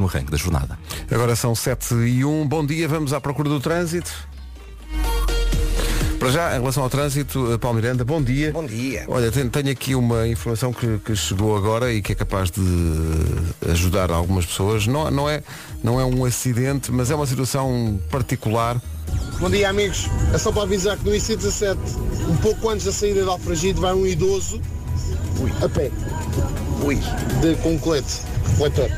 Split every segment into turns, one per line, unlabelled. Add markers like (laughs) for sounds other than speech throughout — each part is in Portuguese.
ótimo arranque da jornada.
Agora são 7 e 1. Bom dia, vamos à procura do trânsito. Para já, em relação ao trânsito, eh, Paulo Miranda, bom dia.
Bom dia.
Olha, tenho, tenho aqui uma informação que, que chegou agora e que é capaz de ajudar algumas pessoas. Não, não, é, não é um acidente, mas é uma situação particular.
Bom dia amigos, é só para avisar que no IC17, um pouco antes da saída de Alfragide, vai um idoso a pé,
Ui.
de, com um colete, refletor.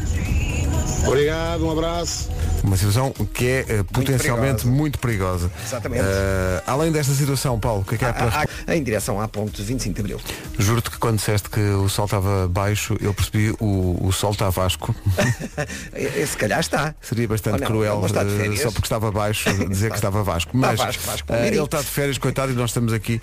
Obrigado, um abraço.
Uma situação que é eh, potencialmente
perigosa.
muito perigosa.
Exatamente.
Eh, além desta situação, Paulo, o que é que há para...
Ah, ah, em direção à ponte 25 de Abril.
Juro-te que quando disseste que o sol estava baixo, eu percebi o, o sol está vasco. (laughs)
Se calhar está.
Seria bastante
não,
cruel
não está
eh, só porque estava baixo (laughs) dizer que estava Vasco. Mas
Vasco, Vasco, Palmeiras.
ele está de férias, coitado, e nós estamos aqui.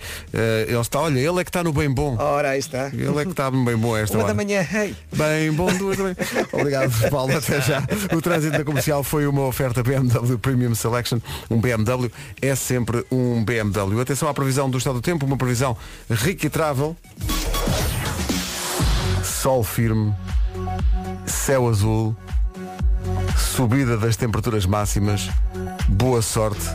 ele está, olha, ele é que está no bem bom.
Ora, aí está.
Ele é que está no bem bom esta
Uma
hora.
da manhã, hey.
Bem bom, duas da manhã. (laughs) Obrigado, Paulo. Até já. O trânsito da comercial foi uma oferta BMW Premium Selection. Um BMW é sempre um BMW. Atenção à previsão do estado do tempo, uma previsão rica e travel. Sol firme, céu azul, subida das temperaturas máximas, boa sorte.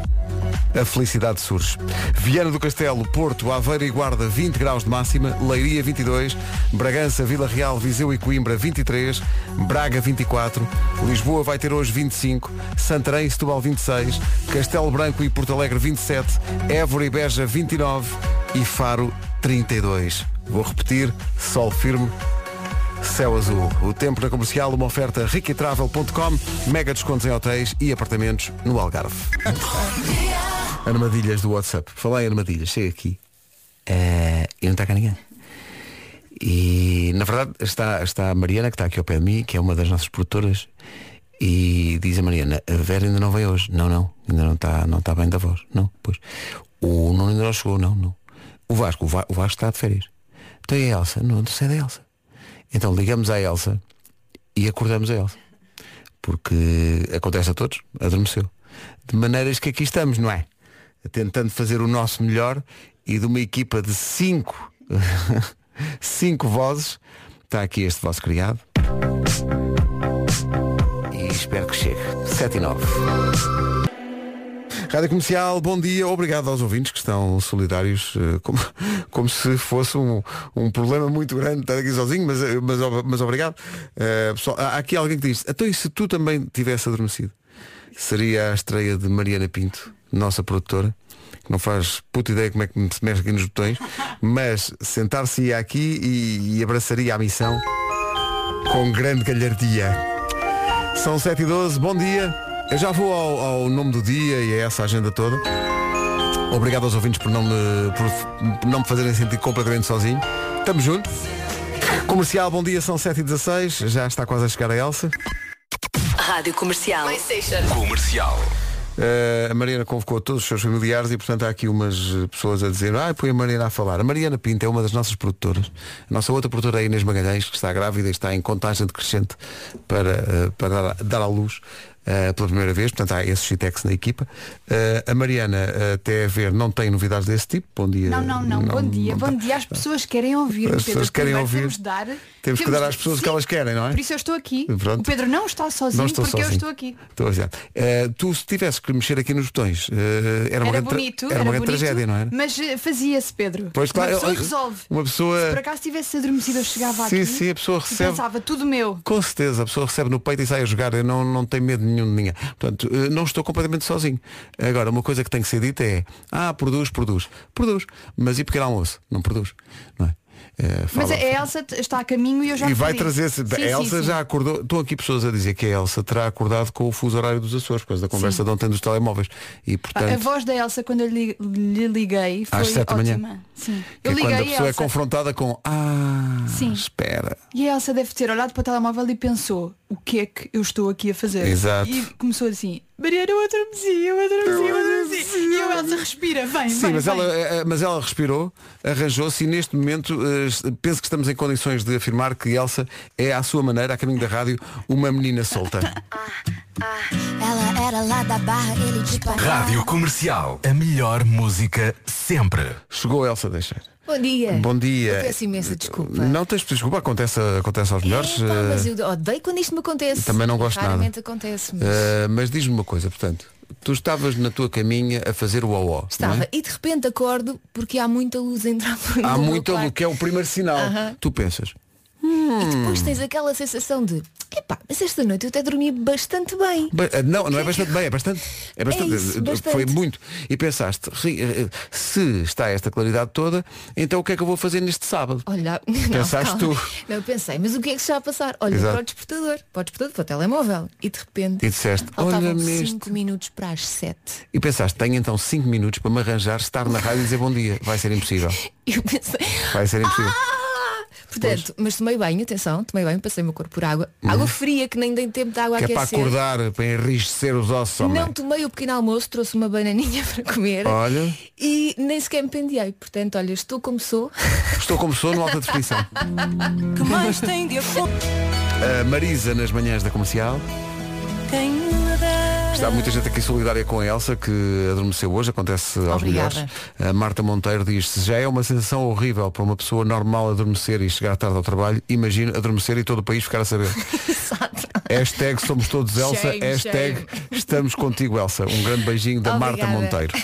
A felicidade surge. Viana do Castelo, Porto, Aveiro e Guarda 20 graus de máxima, Leiria 22, Bragança, Vila Real, Viseu e Coimbra 23, Braga 24, Lisboa vai ter hoje 25, Santarém e Setúbal 26, Castelo Branco e Porto Alegre 27, Évora e Beja 29 e Faro 32. Vou repetir, sol firme, Céu Azul. O tempo na comercial, uma oferta riquitravel.com, mega descontos em hotéis e apartamentos no Algarve. Armadilhas do WhatsApp. Falei em armadilhas, chega aqui. Eh, e não está cá ninguém. E na verdade está, está a Mariana, que está aqui ao pé de mim, que é uma das nossas produtoras, e diz a Mariana, a Vera ainda não veio hoje. Não, não, ainda não está, não está bem da voz. Não, pois. O Nuno ainda não chegou, não, não. O Vasco, o, Va- o Vasco está de férias. Então e a Elsa? Não, não sei da Elsa. Então ligamos à Elsa e acordamos a Elsa. Porque acontece a todos, adormeceu. De maneiras que aqui estamos, não é? Tentando fazer o nosso melhor e de uma equipa de cinco, (laughs) cinco vozes, está aqui este vosso criado. E espero que chegue. 7 e 9. Rádio Comercial, bom dia, obrigado aos ouvintes que estão solidários, eh, como, (laughs) como se fosse um, um problema muito grande estar aqui sozinho, mas, eh, mas, mas obrigado. Eh, pessoal, há aqui alguém que diz, então e se tu também tivesse adormecido? Seria a estreia de Mariana Pinto, nossa produtora, que não faz puta ideia como é que se mexe aqui nos botões, mas sentar-se-ia aqui e, e abraçaria a missão com grande galhardia. São 7 e 12 bom dia. Eu já vou ao, ao nome do dia e a essa agenda toda. Obrigado aos ouvintes por não me, por, por não me fazerem sentir completamente sozinho. Estamos juntos. Comercial, bom dia, são 7 e 16 Já está quase a chegar a Elsa.
Rádio Comercial.
Comercial.
Uh, a Mariana convocou todos os seus familiares e portanto há aqui umas pessoas a dizer ah, põe a Mariana a falar. A Mariana Pinto é uma das nossas produtoras. A nossa outra produtora é Inês Magalhães, que está grávida e está em contagem decrescente para, uh, para dar, dar à luz uh, pela primeira vez. Portanto há esse Chitex na equipa. Uh, a Mariana, uh, até a ver, não tem novidades desse tipo. Bom dia.
Não, não, não. Bom dia.
não
Bom
tá.
dia. As pessoas querem ouvir.
As
Pedro.
pessoas querem
Primeiro
ouvir.
Temos, dar,
Temos que dar às pessoas o que
Sim.
elas querem, não é?
Por isso eu estou aqui.
Pronto.
O Pedro não está sozinho
Não estou
porque eu
sozinho.
estou aqui.
Estou. Uh, tu se tivesses que mexer aqui nos botões, era uma
Era
grande,
bonito,
era
era
uma grande
bonito,
tragédia, não era?
Mas eh, fazia-se, Pedro.
Pois claro,
Uma pessoa
eu-
resolve.
Uma pessoa.
Se por acaso tivesse adormecido, eu chegava
Sim,
aqui.
sim, a pessoa recebe.
Pensava, tudo meu.
Com certeza, a pessoa recebe no peito e sai a jogar, eu não, não tenho medo nenhum de ninguém. Portanto, eh, não estou completamente sozinho. Agora, uma coisa que tem que ser dita é, ah, produz, produz. Produz. Mas e pequeno almoço? Não produz. Não é? Eh,
Mas a Elsa está a caminho e eu já
e vai trazer-se.
Sim,
A
sim,
Elsa
sim.
já acordou. Estão aqui pessoas a dizer que a Elsa terá acordado com o fuso horário dos Açores, por causa da conversa de ontem dos telemóveis. E
A
portanto.
voz da Elsa quando eu lhe, lhe liguei foi
Às sete da manhã.
Sim. Eu
é quando a
liguei
pessoa é
Elsa
confrontada com Ah,
Sim.
espera.
e a Elsa deve ter olhado para o telemóvel e pensou o que é que eu estou aqui a fazer.
Exato.
E começou assim, Mariana, eu adormeci, eu adormeci, eu adormeci. E a Elsa respira, vem,
Sim,
vem,
mas
vem.
ela, eh, mas ela respirou, arranjou-se e neste momento eh, penso que estamos em condições de afirmar que Elsa é à sua maneira, a caminho da rádio, uma menina solta. (laughs)
Ela era lá da barra, ele de.
Rádio Comercial. A melhor música sempre.
Chegou a Elsa Deixeira.
Bom dia.
Bom dia.
Peço imensa desculpa.
Não tens desculpa, acontece, acontece aos melhores.
Epá, mas
eh,
eu odeio quando isto me acontece.
Também não gosto nada.
Raramente acontece, mas...
eh, mas diz-me uma coisa, portanto, tu estavas na tua caminha a fazer o OO.
Estava.
não é?
E de repente acordo porque há muita luz a entrar por
Há muita luz, que é o primeiro sinal.
Aham.
Tu pensas,
E depois tens aquela sensação de epá, mas esta noite eu até dormi bastante bem.
Ba- eh, Não, não é bastante bem, é bastante. É bastante.
isso,
eh,
bastante.
Foi muito. E pensaste, "Sim, eh, se está esta claridade toda, então o que é que eu vou fazer neste sábado?
Olha, (laughs) não,
Pensaste
calma.
tu.
Não, eu pensei, mas o que é que se está a passar? Olha,
Exato.
para o despertador, para o despertador, para o telemóvel. E de repente
E disseste, este.
5 minutos para as 7.
E pensaste, tenho então 5 minutos para me arranjar, estar na rádio e dizer bom dia. Vai ser impossível. (laughs)
Eu pensei,
Vai ser impossível.
ah! Portanto, mas tomei banho, atenção, tomei banho, passei o meu corpo por água. Água fria que nem dei tempo de água
que é para
aquecer.
acordar, para enrijecer os ossos. homem.
Não tomei o pequeno almoço, trouxe uma bananinha (laughs) para comer
Olha,
e nem sequer me pendiei. Portanto, olha, estou como sou.
estou como sou no alta definição. (laughs)
que mais tem de
A Marisa nas manhãs da comercial.
quem.
Está muita gente aqui solidária com a Elsa que adormeceu hoje, acontece aos
Obrigada.
melhores. A Marta Monteiro diz, se já é uma sensação horrível para uma pessoa normal adormecer e chegar tarde ao trabalho, imagino adormecer e todo o país ficar a saber. (laughs)
Exato.
Hashtag somos todos Elsa,
Shame,
hashtag
shame.
estamos contigo Elsa. Um grande beijinho da Marta
Obrigada.
Monteiro.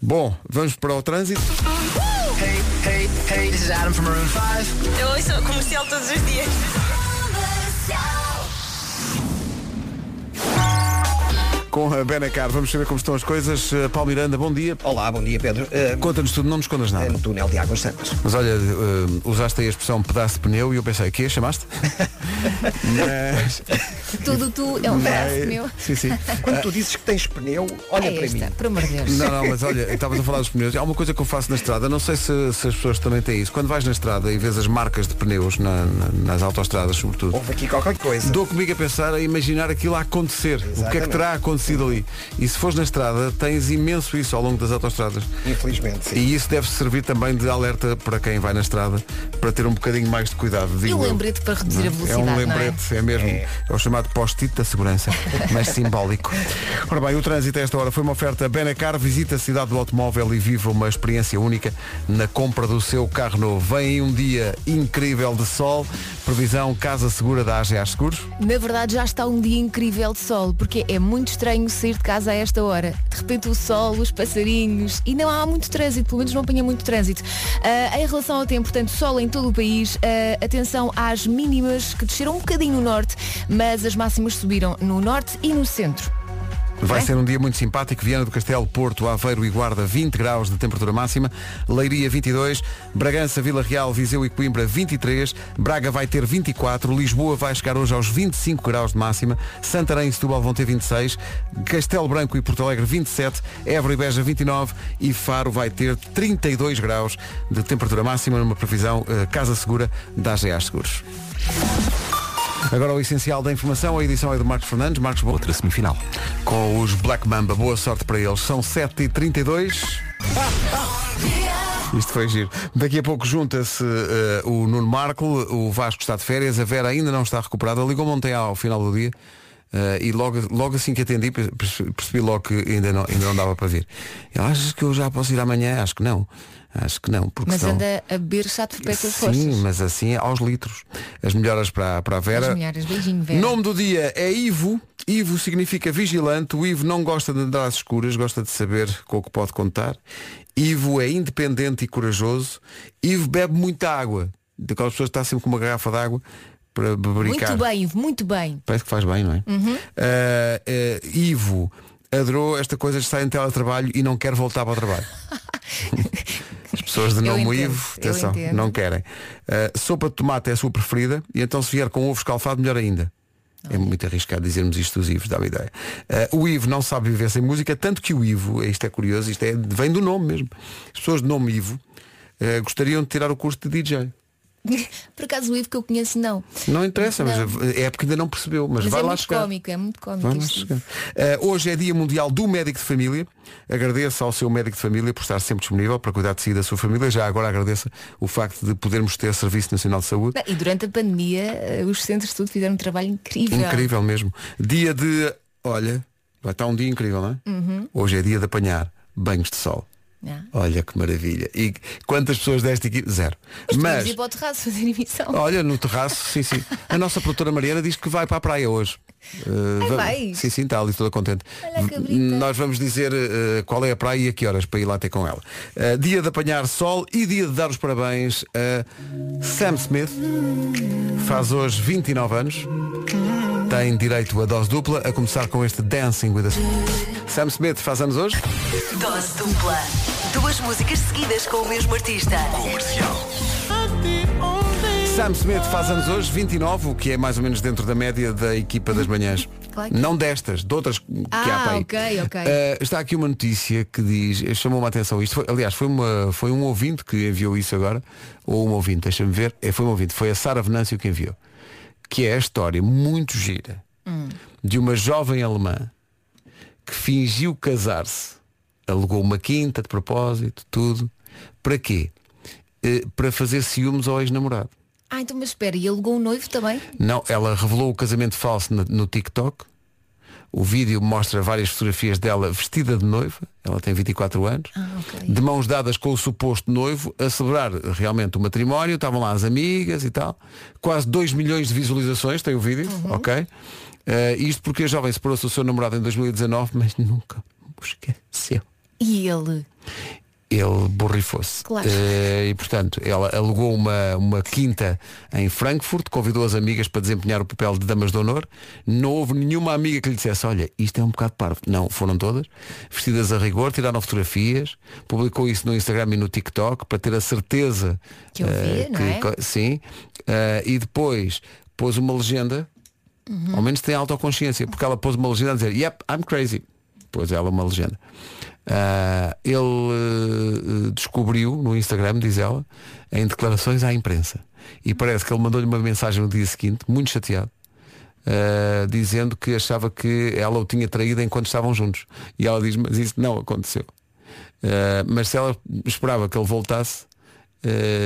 Bom, vamos para o trânsito.
Hey, hey, hey, this is Adam from Maroon 5.
Eu ouço comercial todos os dias.
Com a Benacar, vamos saber como estão as coisas. Uh, Paulo Miranda, bom dia.
Olá, bom dia Pedro. Uh,
Conta-nos tudo, não nos escondas nada.
no túnel de Águas Santas.
Mas olha, uh, usaste aí a expressão pedaço de pneu e eu pensei, que chamaste? (laughs) Mas,
Tudo tu é um pedaço meu.
sim, sim.
Quando tu dizes que tens pneu, olha
é
para
esta,
mim.
por amor de Deus.
Não, não, mas olha, estavas a falar dos pneus. Há uma coisa que eu faço na estrada, não sei se, se as pessoas também têm isso. Quando vais na estrada e vês as marcas de pneus na- na- nas autoestradas, sobretudo,
Houve aqui qualquer coisa.
dou comigo a pensar, a imaginar aquilo a acontecer. O que é que
Exatamente.
terá acontecido ali? E se fores na estrada, tens imenso isso ao longo das autoestradas.
Infelizmente, sim.
E isso deve servir também de alerta para quem vai na estrada, para ter um bocadinho mais de cuidado.
E
digo
o
eu.
lembrete para reduzir a
É
velocidade,
um
não é?
lembrete, é, mesmo. É. o chamado post-it da segurança, (laughs) mas simbólico. Ora bem, o trânsito a esta hora foi uma oferta Benacar, visita a cidade do automóvel e viva uma experiência única na compra do seu carro novo. Vem um dia incrível de sol, previsão Casa Segura da AGA Seguros.
Na verdade já está um dia incrível de sol, porque é muito estranho sair de casa a esta hora. De repente o sol, os passarinhos e não há muito trânsito, pelo menos não apanha muito trânsito. Ah, em relação ao tempo, portanto, sol em todo o país, ah, atenção às mínimas que desceram um bocadinho no norte, mas as máximas subiram no norte e no centro.
Vai
É?
ser um dia muito simpático. Viana do Castelo, Porto, Aveiro e Guarda, 20 graus de temperatura máxima. Leiria, 22. Bragança, Vila Real, Viseu e Coimbra, 23. Braga vai ter 24. Lisboa vai chegar hoje aos 25 graus de máxima. Santarém e Setúbal vão ter 26. Castelo Branco e Porto Alegre, 27. Évora e Beja, 29. E Faro vai ter 32 graus de temperatura máxima numa previsão eh, Casa Segura da AGA Seguros. Agora o essencial da informação, a edição é do Marcos Fernandes. Marcos, boa
Outra semifinal.
com os Black Mamba. Boa sorte para eles. São 7h32. (laughs) Isto foi giro. Daqui a pouco junta-se eh, o Nuno Marco, o Vasco está de férias, a Vera ainda não está recuperada. Ligou-me ontem ao final do dia eh, e logo, logo assim que atendi perce- percebi logo que ainda não, ainda não dava para vir. Achas que eu já posso ir amanhã? Acho que não. Acho que não. Porque
Mas
senão-
anda a beber chato de as
Sim, mas assim aos litros. As melhoras para, para a Vera.
As melhoras. Beijinho, Vera.
Nome do dia é Ivo. Ivo significa vigilante. O Ivo não gosta de andar às escuras, gosta de saber com o que pode contar. Ivo é independente e corajoso. Ivo bebe muita água. Daquelas pessoas que está sempre com uma garrafa de água para bebericar.
Muito bem, Ivo, muito bem.
Parece que faz bem, não é?
Uhum.
Ah, ah, Ivo adorou esta coisa de estar em teletrabalho e não quer voltar para o trabalho. (laughs) As pessoas de
Eu
nome
entendo,
Ivo,
eu
atenção,
entendo.
não querem. Ah, sopa de tomate é a sua preferida e então se vier com ovo escalfado, melhor ainda. É muito arriscado dizermos isto dos Ivos, dá-me ideia. Ah, o Ivo não sabe viver sem música, tanto que o Ivo, isto é curioso, isto é, vem do nome mesmo. As pessoas de nome Ivo ah, gostariam de tirar o curso de DJ. (laughs)
Por acaso o Ivo que eu conheço não.
Não interessa,
Não.
mas é porque ainda não percebeu, mas,
Mas
vai
é
lá
muito
chegar.
cómico, é muito cómico.
Chegar. Eh, hoje é Dia Mundial do Médico de Família. Agradeço ao seu médico de família por estar sempre disponível para cuidar de si e da sua família. Já agora agradeço o facto de podermos ter Serviço Nacional de Saúde.
E durante a pandemia eh, os centros de estudo fizeram um trabalho incrível.
Incrível mesmo. Dia de. Olha, vai estar um dia incrível, não é?
Uhum.
Hoje é dia de apanhar banhos de sol.
Yeah.
Olha que maravilha. E quantas pessoas desta equipe? Zero.
Mas, ir para o terraço fazer emissão.
olha, no terraço, sim, sim. A nossa produtora Mariana diz que vai para a praia hoje. Uh,
Ai,
va-
vais?
Sim, sim, está ali toda contente. Nós vamos dizer uh, qual é a praia e a que horas para ir lá ter com ela. Uh, dia de apanhar sol e dia de dar os parabéns a Sam Smith. Faz hoje 29 anos. Tem direito a dose dupla, a começar com este Dancing with a Sam Smith faz anos hoje.
Dose dupla. Duas músicas seguidas com o mesmo artista.
Comercial.
Sam Smith faz anos hoje, 29, o que é mais ou menos dentro da média da equipa das manhãs.
Claro que-
Não destas, de outras que há
Ah,
para aí.
ok, ok.
Eh, está aqui uma notícia que diz, chamou-me a atenção isto. Foi, aliás, foi, uma, foi um ouvinte que enviou isso agora, ou um ouvinte, deixa-me ver. É, foi um ouvinte, foi a Sara Venâncio que enviou. Que é a história muito gira de uma jovem alemã que fingiu casar-se, alugou uma quinta de propósito, tudo. Para quê? Eh, para fazer ciúmes ao ex-namorado.
Ah, então mas espera, e alugou um noivo também?
Não, ela revelou o casamento falso no, no TikTok. O vídeo mostra várias fotografias dela vestida de noiva, ela tem 24 anos,
Ah, ok.
de mãos dadas com o suposto noivo, a celebrar realmente o matrimónio, estavam lá as amigas e tal. Quase 2 milhões de visualizações tem o vídeo,
Uhum.
ok? Eh, isto porque a jovem separou-se do seu namorado em 2019, mas nunca o esqueceu
E ele?
Ele borrifou-se.
Claro.
Eh, e portanto, ela alugou uma, uma quinta em Frankfurt, convidou as amigas para desempenhar o papel de damas de honor. Não houve nenhuma amiga que lhe dissesse, olha, isto é um bocado parvo. Não, foram todas, vestidas a rigor, tiraram fotografias, publicou isso no Instagram e no TikTok para ter a certeza
Que eu
eh,
via, não é?
Sim. Eh, e depois pôs uma legenda,
Uhum.
ao menos tem autoconsciência, porque ela pôs uma legenda a dizer, Yep, I'm crazy. Pôs ela uma legenda. Ah, ele eh, descobriu no Instagram, diz ela, em declarações à imprensa. E parece que ele mandou-lhe uma mensagem no dia seguinte, muito chateado, ah, dizendo que achava que ela o tinha traído enquanto estavam juntos. E ela diz, mas isso não aconteceu. Ah, mas se ela esperava que ele voltasse,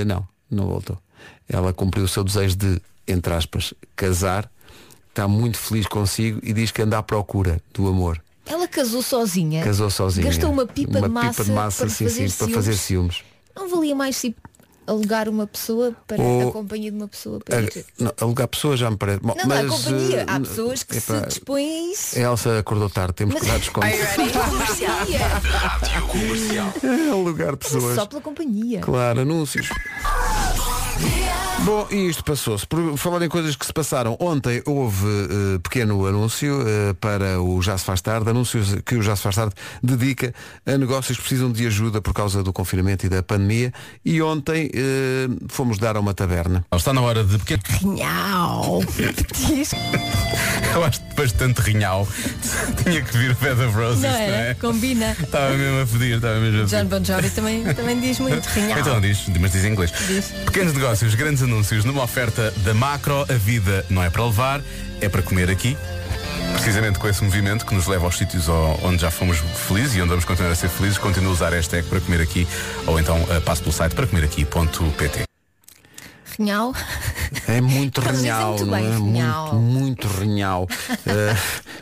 não, não voltou. Ela cumpriu o seu desejo de, entre aspas, casar, está muito feliz consigo e diz que anda à procura do amor.
Ela casou sozinha.
Casou sozinha.
Gastou uma pipa
uma
de massa,
pipa de massa
para,
sim,
fazer
sim, para fazer ciúmes.
Não valia mais tipo alugar uma pessoa para
Ou-
a companhia de uma pessoa para ir.
não, alugar pessoas já me parece. Bom,
Não, não,
mas,
a companhia. Há
eh,
pessoas que
epá,
se dispõem a isso.
A Elsa acordou tarde, temos que dar desconto. (laughs) (laughs)
Comercial.
É alugar pessoas.
Só pela companhia.
Claro, anúncios. Bom, e isto passou-se. Por falar em coisas que se passaram, ontem houve eh, pequeno anúncio eh, para o Já se faz tarde, anúncios que o Já se faz tarde dedica a negócios que precisam de ajuda por causa do confinamento e da pandemia. E ontem eh, fomos dar a uma taberna.
Está na hora de pequeno.
Diz- (laughs)
Eu acho que bastante rinhal. (laughs) Tinha que vir o Bed of Roses,
Não
não,
era?
é?
Combina.
Estava mesmo a pedir, estava mesmo a pedir.
John Bon Jovi também, também diz muito (laughs) rinhal.
Então diz, mas diz em inglês.
Diz.
Pequenos negócios, grandes anúncios numa oferta da Macro. A vida não é para levar, é para comer aqui. Precisamente com esse movimento que nos leva aos sítios onde já fomos felizes e onde vamos continuar a ser felizes, continua a usar a hashtag para comer aqui ou então uh, passe pelo site para comer aqui.pt.
Rinhal.
É muito (laughs)
dizer
renhal,
muito bem,
é?
renhal.
Muito, muito renhal. (laughs) Eh,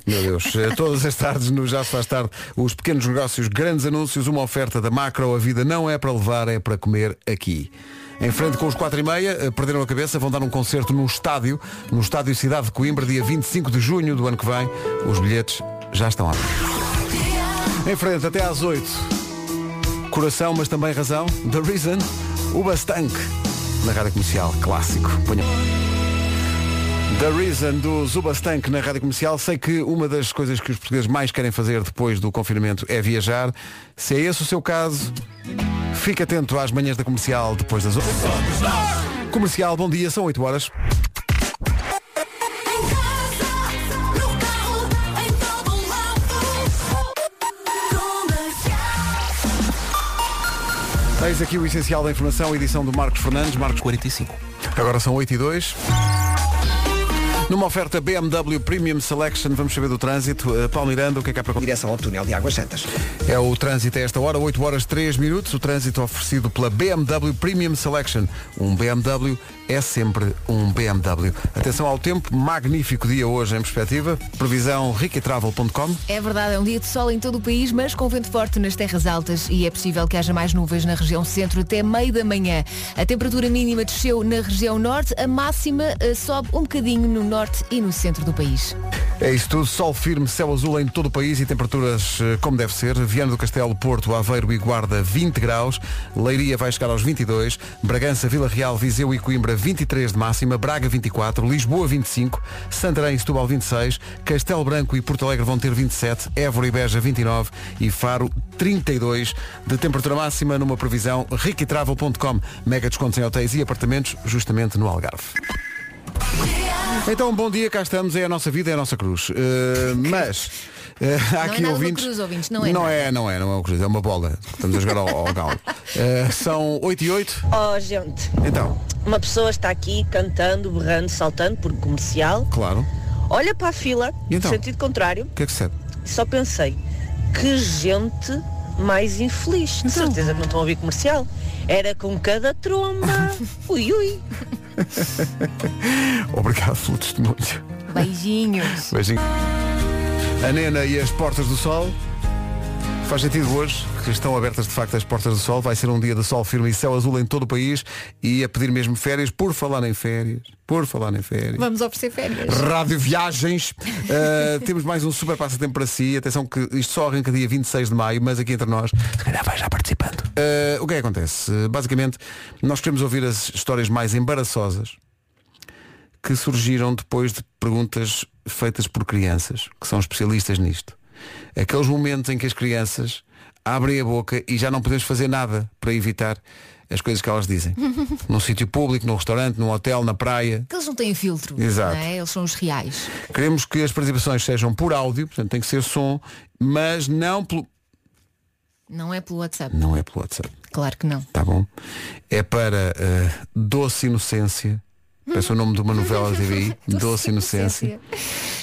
meu Deus, eh, todas as tardes no Já se faz tarde, os pequenos negócios, grandes anúncios, uma oferta da macro, a vida não é para levar, é para comer aqui. Em frente com os 4 e meia, eh, perderam a cabeça, vão dar um concerto num estádio, no estádio Cidade de Coimbra, dia 25 de junho do ano que vem. Os bilhetes já estão lá. Em frente, até às 8. Coração, mas também razão. The Reason, o Bastank. Na rádio comercial, clássico. Ponha. The Reason do Zubastank na rádio comercial. Sei que uma das coisas que os portugueses mais querem fazer depois do confinamento é viajar. Se é esse o seu caso, fique atento às manhãs da comercial depois das 8. Comercial, bom dia, são 8 horas. Eis aqui o essencial da informação, edição do Marcos Fernandes. Marcos
45.
Agora são 8 e 2. Numa oferta BMW Premium Selection, vamos saber do trânsito. Uh, Paulo Miranda, o que é que há para
Direção ao túnel de Águas Santas.
É o trânsito a esta hora, 8 horas 3 minutos. O trânsito oferecido pela BMW Premium Selection. Um BMW é sempre um BMW. Atenção ao tempo, magnífico dia hoje em perspectiva. Previsão riquitravel.com.
É verdade, é um dia de sol em todo o país, mas com vento forte nas terras altas e é possível que haja mais nuvens na região centro até meio da manhã. A temperatura mínima desceu na região norte, a máxima eh, sobe um bocadinho no norte e no centro do país.
É isso tudo, sol firme, céu azul em todo o país e temperaturas eh, como deve ser. Viana do Castelo, Porto, Aveiro e Guarda 20 graus, Leiria vai chegar aos 22, Bragança, Vila Real, Viseu e Coimbra 23 de máxima, Braga 24, Lisboa 25, Santarém e Setúbal 26, Castelo Branco e Porto Alegre vão ter 27, Évora e Beja 29 e Faro 32 de temperatura máxima numa previsão riquitravel.com. Mega descontos em hotéis e apartamentos justamente no Algarve. Então, bom dia, cá estamos, é a nossa vida, é a nossa cruz. Uh, mas uh, há
Não é
aqui
uma
ouvintes.
cruz, ouvintes, não é
não é, não é, não é uma cruz, é uma bola. Estamos a jogar ao, ao galo. Uh, são 8 e 8.
Oh, gente,
Então,
uma pessoa está aqui cantando, berrando, saltando por comercial,
claro.
olha para a fila,
então?
no sentido contrário,
O que é que serve?
só pensei, que gente mais infeliz. De
Então?
certeza que não estão a ouvir comercial. Era com cada tromba. (laughs) ui, ui.
Obrigado pelo testemunho.
Beijinhos.
Beijinho. A Nena e as Portas do Sol. Faz sentido hoje que estão abertas de facto as Portas do Sol. Vai ser um dia de sol firme e céu azul em todo o país. E a pedir mesmo férias, por falar em férias. Por falar em férias.
Vamos oferecer férias.
Rádio Viagens. Uh, (laughs) temos mais um super passatempo para si. Atenção que isto só arranca dia 26 de maio, mas aqui entre nós, se calhar vai já participando. Uh, o que é que acontece? Uh, basicamente, nós queremos ouvir as histórias mais embaraçosas que surgiram depois de perguntas feitas por crianças, que são especialistas nisto. Aqueles momentos em que as crianças abrem a boca e já não podemos fazer nada para evitar as coisas que elas dizem. (laughs) num sítio público, num restaurante, num hotel, na praia.
Que eles não têm filtro.
Exato.
é? Eles são os reais.
Queremos que as participações sejam por áudio, portanto tem que ser som, mas não pelo.
Não é pelo WhatsApp.
Não é pelo WhatsApp,
Claro que não.
tá bom? É para eh, Doce Inocência. Parece o nome de uma novela da TVI. (laughs) Doce Inocência.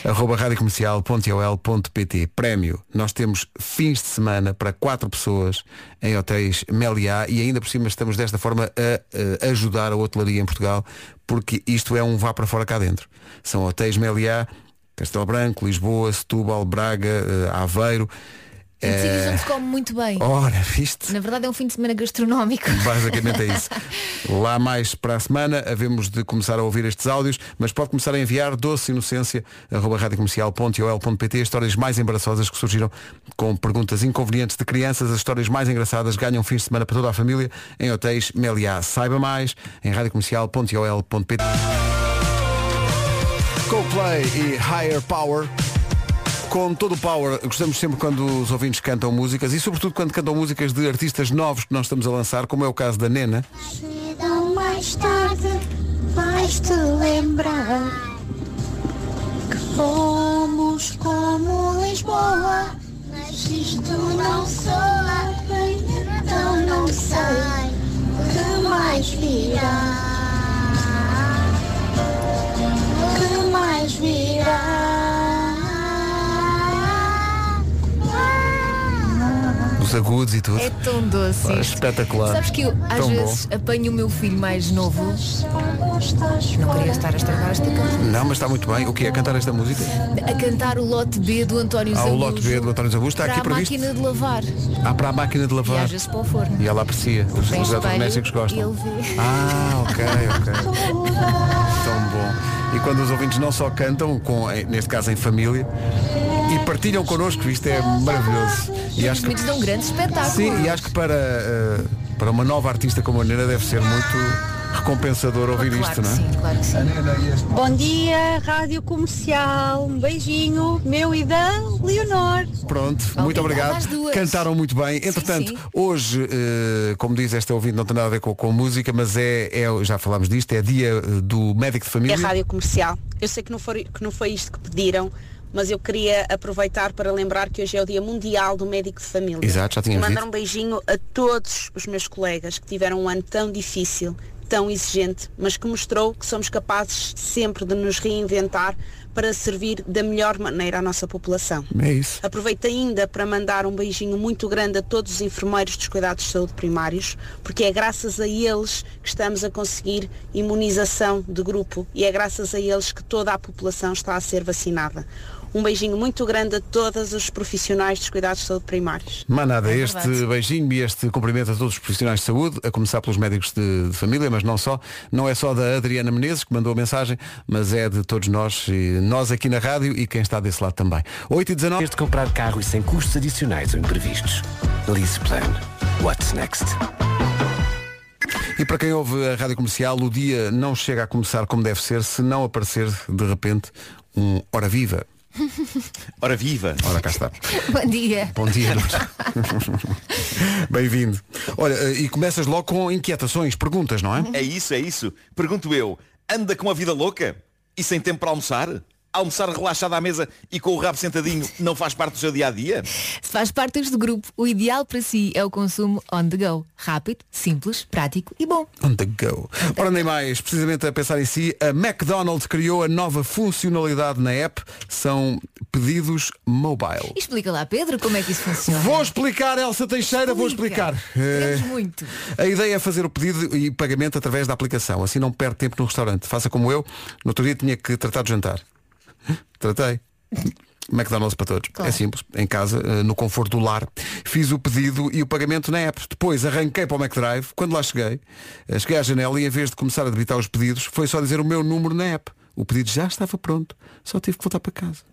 arroba radiocomercial.ol.pt Prémio. Nós temos fins de semana para quatro pessoas em hotéis Meliá e ainda por cima estamos desta forma a, a ajudar a hotelaria em Portugal porque isto é um vá para fora cá dentro. São hotéis Meliá, Castelo Branco, Lisboa, Setúbal, Braga, eh, Aveiro.
Em sítios onde se come muito bem.
Ora, viste?
Na verdade é um fim de semana gastronómico. (laughs)
Basicamente é isso. (laughs) Lá mais para a semana havemos de começar a ouvir estes áudios, mas pode começar a enviar doce inocência arroba radiocomercial.ol.pt histórias mais embaraçosas que surgiram com perguntas inconvenientes de crianças. As histórias mais engraçadas ganham fins de semana para toda a família em hotéis Meliá. Saiba mais em radiocomercial.ol.pt Coldplay e Higher Power com todo o power, gostamos sempre quando os ouvintes cantam músicas e sobretudo quando cantam músicas de artistas novos que nós estamos a lançar, como é o caso da Nena.
Mais tarde vais-te lembrar que fomos como Lisboa, mas isto não soa, então não que mais virá. Que mais virá.
Os agudos e tudo.
É tão doce.
Ah,
isto.
espetacular.
Sabes que eu às
Tão bom.
vezes apanho o meu filho mais novo. Não queria estar a estragar esta canção.
Não, mas está muito bem. O que é cantar esta música?
A cantar o lote B do António
Ah, o
Zambujo
lote B do António Zambujo está
para
aqui
a
previsto.
máquina de lavar.
Ah, para a máquina de
E
lavar.
às vezes para o forno.
E ela aprecia. Os, os eletrodomésticos gostam.
e ele vê.
Ah, ok, ok. (laughs) Tão bom. E quando os ouvintes não só cantam, com, neste caso em família, e partilham connosco, isto é maravilhoso. E
Os
acho que,
dão um grande espetáculo.
sim, e acho que para, eh, para uma nova artista como a Nena deve ser muito recompensador ouvir
claro
isto, não é?
sim, claro que sim.
Bom dia, Rádio Comercial. Um beijinho, meu e da Leonor.
Pronto, muito
Obrigada
obrigado. Cantaram muito bem. Entretanto,
sim.
hoje, eh, como diz esta ouvinte, não tem nada a ver com, com música, mas é, é, já falámos disto, é dia eh, do médico de
É
família.
rádio comercial. Eu sei que não, foi, que não foi isto que pediram, mas eu queria aproveitar para lembrar que hoje é o Dia Mundial do Médico de Família.
Exato, já
E
tínhamos
mandar
dito.
um beijinho a todos os meus colegas que tiveram um ano tão difícil, tão exigente, mas que mostrou que somos capazes sempre de nos reinventar para servir da melhor maneira à nossa população.
É isso.
Aproveito ainda para mandar um beijinho muito grande a todos os enfermeiros dos cuidados de saúde primários, porque é graças a eles que estamos a conseguir imunização de grupo e é graças a eles que toda a população está a ser vacinada. Um beijinho muito grande a todos os profissionais dos cuidados de saúde primários.
Manada,
É
este
verdade.
beijinho e este cumprimento a todos os profissionais de saúde, a começar pelos médicos de, de família, mas não só. Não é só da Adriana Menezes que mandou a mensagem, mas é de todos nós, e nós aqui na rádio e quem está desse lado também. 8 e 19.
de comprar carro e sem custos adicionais ou imprevistos. Lease Plan. What's next?
E para quem ouve a rádio comercial, o dia não chega a começar como deve ser se não aparecer de repente um Hora Viva. (laughs)
Ora viva.
Ora cá está.
Bom dia.
Bom dia. (laughs) Bem-vindo. Olha, eh, e começas logo com inquietações, perguntas, não é?
É isso, é isso. Pergunto eu, anda com a vida louca? E sem tempo para almoçar? Almoçar relaxado à mesa e com o rabo sentadinho não faz parte do seu dia a dia?
Se faz parte deste grupo, o ideal para si é o consumo on the go. Rápido, simples, prático e bom.
On the go. Ora, nem mais, precisamente a pensar em si, a McDonald's criou a nova funcionalidade na app, são pedidos mobile.
E explica lá, Pedro, como é que isso funciona.
Vou explicar, Elsa Teixeira, vou explicar.
Queremos
Eh,
muito.
A ideia é fazer o pedido e pagamento através da aplicação. Assim não perde tempo no restaurante. Faça como eu. No outro dia tinha que tratar de jantar. Tratei. McDonald's para todos.
Claro.
É simples. Em casa, eh, no conforto do lar. Fiz o pedido e o pagamento na app. Depois arranquei para o McDrive. Quando lá cheguei, eh, cheguei à janela e em vez de começar a debitar os pedidos, foi só dizer o meu número na app. O pedido já estava pronto. Só tive que voltar para casa.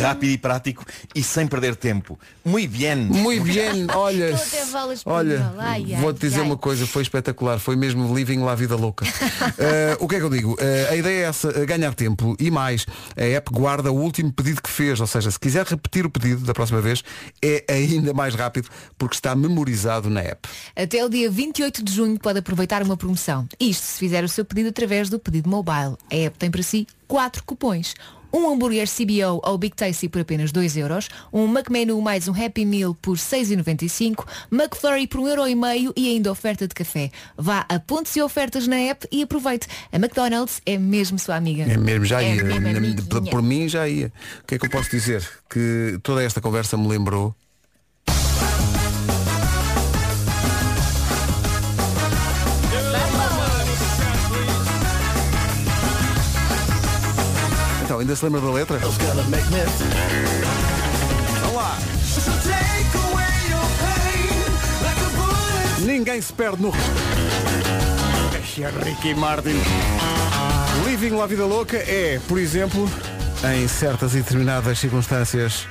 Rápido e prático e sem perder tempo. Muito bem.
Muito bem, (laughs) olha. Olha,
espanhol. Ai, ai,
vou-te dizer
ai.
uma coisa, foi espetacular, foi mesmo living lá vida louca. (laughs) Eh, o que é que eu digo? Eh, a ideia é essa, eh, ganhar tempo e mais, a app guarda o último pedido que fez, ou seja, se quiser repetir o pedido da próxima vez, é ainda mais rápido porque está memorizado na app.
Até o dia 28 de junho pode aproveitar uma promoção. Isto se fizer o seu pedido através do pedido mobile. A app tem para si quatro cupons. Um hambúrguer CBO ou Big Tasty por apenas 2 euros, um McMenu mais um Happy Meal por 6,95, McFlurry por 1,5€ e ainda oferta de café. Vá a pontos e ofertas na app e aproveite. A McDonald's é mesmo sua amiga.
É mesmo, já
É
ia.
mesmo
por mim já ia. O que é que eu posso dizer? Que toda esta conversa me lembrou. Então, ainda se lembra da letra? Vamos lá. Ninguém se perde no. É Ricky Martin. Living La Vida Louca é, por exemplo, em certas e determinadas circunstâncias,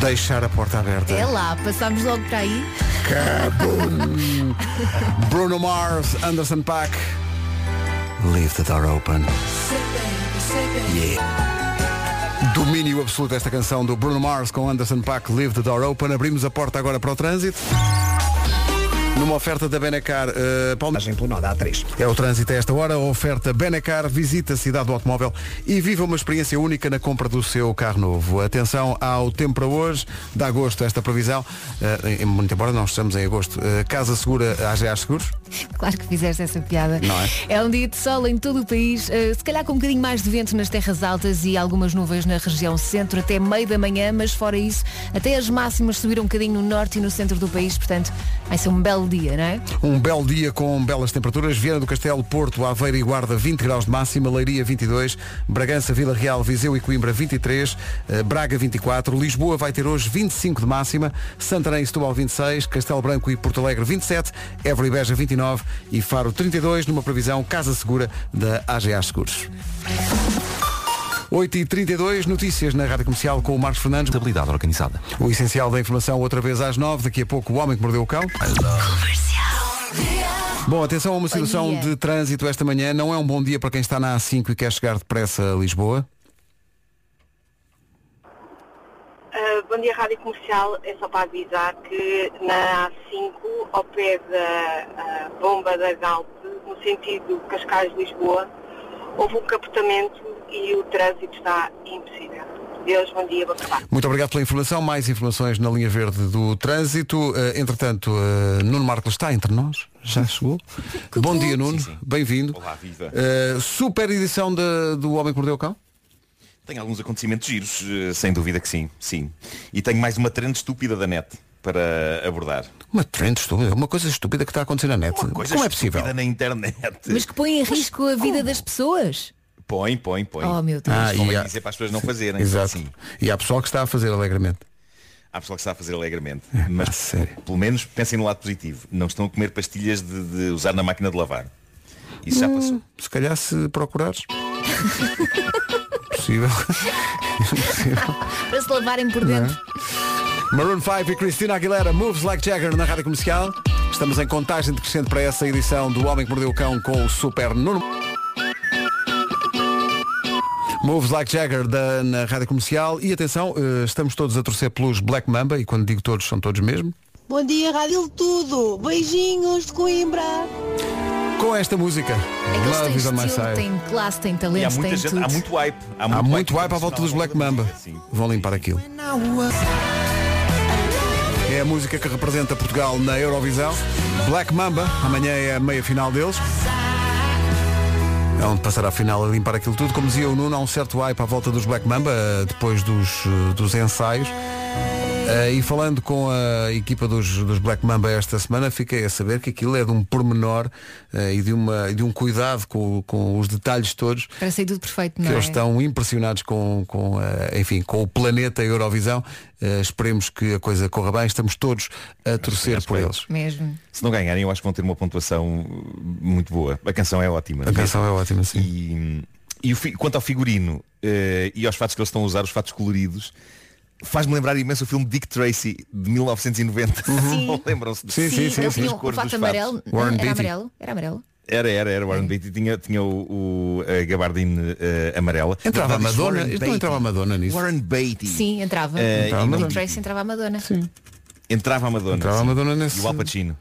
deixar a porta aberta.
É lá, passamos logo para aí.
Kabum. (laughs) Bruno Mars, Anderson Paak. Leave the door open. Yeah. Domínio absoluto esta canção do Bruno Mars com Anderson Paak, Leave the Door Open. Abrimos a porta agora para o trânsito. Numa oferta da Benacar, uh, Paulo...
pelo nó da A3.
É o trânsito a esta hora, a oferta Benacar, visita a cidade do automóvel e viva uma experiência única na compra do seu carro novo. Atenção ao tempo para hoje, de agosto esta previsão, uh, muito embora não estamos em agosto. Uh, Casa Segura AGA Seguros,
Claro que fizeste essa piada.
Não é?
um dia de sol em todo o país, eh, se calhar com um bocadinho mais de vento nas terras altas e algumas nuvens na região centro até meio da manhã, mas fora isso, até as máximas subiram um bocadinho no norte e no centro do país, portanto vai ser um belo dia, não é?
um belo dia com belas temperaturas. Viana do Castelo, Porto, Aveiro e Guarda 20 graus de máxima, Leiria 22, Bragança, Vila Real, Viseu e Coimbra 23, eh, Braga 24, Lisboa vai ter hoje 25 de máxima, Santarém e Setúbal 26, Castelo Branco e Porto Alegre 27, Évora e Beja 29 e Faro 32, numa previsão Casa Segura da AGA Seguros. 8h32, notícias na Rádio Comercial com o Marcos Fernandes.
Estabilidade organizada.
O essencial da informação outra vez às 9 daqui a pouco o homem que mordeu o cão. Bom, atenção a uma situação de trânsito esta manhã. Não é um bom dia para quem está na A5 e quer chegar depressa a Lisboa.
Uh, bom dia, Rádio Comercial. É só para avisar que na A5, ao pé da ah, bomba da Galp, no sentido Cascais-Lisboa, houve um capotamento e o trânsito está impossível. Deus, bom dia, bom trabalho.
Muito obrigado pela informação. Mais informações na linha verde do trânsito. Eh, entretanto, eh, Nuno Marcos está entre nós. Já chegou. (laughs) Bom dia, Nuno. Bem-vindo.
Olá, viva.
Eh, super edição da- do Homem que Mordeu o Cão?
Tenho alguns acontecimentos giros, sem dúvida que sim, sim. E tenho mais uma trend estúpida da net para abordar.
Uma trend estúpida, uma coisa estúpida que está a acontecer na net.
Coisa
Como é possível?
na internet.
Mas que põe em risco a vida das pessoas.
Põe, põe, põe.
Oh, meu Deus.
Mas
Ah,
convém
e há-
dizer para as pessoas não fazerem.
Exato.
Sim.
E há pessoal que está a fazer alegremente.
Há pessoal que está a fazer alegremente.
É,
Mas pelo menos pensem no lado positivo. Não estão a comer pastilhas de, de usar na máquina de lavar. Isso já passou.
Hum, se calhar se procurares. (laughs) Possível.
Para se lavarem por dentro.
Maroon 5 e Cristina Aguilera, Moves Like Jagger na Rádio Comercial. Estamos em contagem decrescente para essa edição do Homem que Mordeu o Cão com o Super Nuno. Moves Like Jagger da, na Rádio Comercial. E atenção, eh, estamos todos a torcer pelos Black Mamba, e quando digo todos, são todos mesmo.
Bom dia, Rádio Tudo. Beijinhos de Coimbra.
Com esta música.
É que eles
Love
têm
is on my side.
têm classe, têm
E há
talento,
muita
têm
gente,
tudo.
há muito hype.
Há muito hype à volta dos Black Mamba. Vão limpar aquilo. É a música que representa Portugal na Eurovisão. Black Mamba, amanhã é a meia final deles. É onde passará a final a limpar aquilo tudo. Como dizia o Nuno, há um certo hype à volta dos Black Mamba, eh, depois dos, eh, dos ensaios. Eh, e falando com a equipa dos, dos Black Mamba esta semana, fiquei a saber que aquilo é de um pormenor eh, e de, uma, e de um cuidado com, com os detalhes todos
Para sair tudo perfeito,
que
não é?
eles estão impressionados com, com, eh, enfim, com o planeta Eurovisão. Esperemos que a coisa corra bem. Estamos todos a torcer por eles.
Mesmo.
Se não ganharem, eu acho que vão ter uma pontuação muito boa. A canção é ótima.
A canção é ótima, sim.
E, e o quanto ao figurino e aos fatos que eles estão a usar, os fatos coloridos, faz-me lembrar imenso o filme Dick Tracy de 1990.
Sim.
Lembram-se de
Sim, sim, tinha um
cores
fato
dos
amarelo.
fatos?
Era amarelo? Era amarelo?
Era, era, era Warren Beatty. Tinha, tinha o, o a gabardine eh, amarela.
Entrava a Madonna.
Warren
não
Beatty.
entrava a Madonna nisso.
Warren Beatty.
Sim, entrava.
Eh,
Entrava a
e
Madonna.
Dick Tracy entrava a Madonna.
Sim.
Entrava a Madonna.
Entrava a
sim.
Madonna nesse-
E o Al Pacino.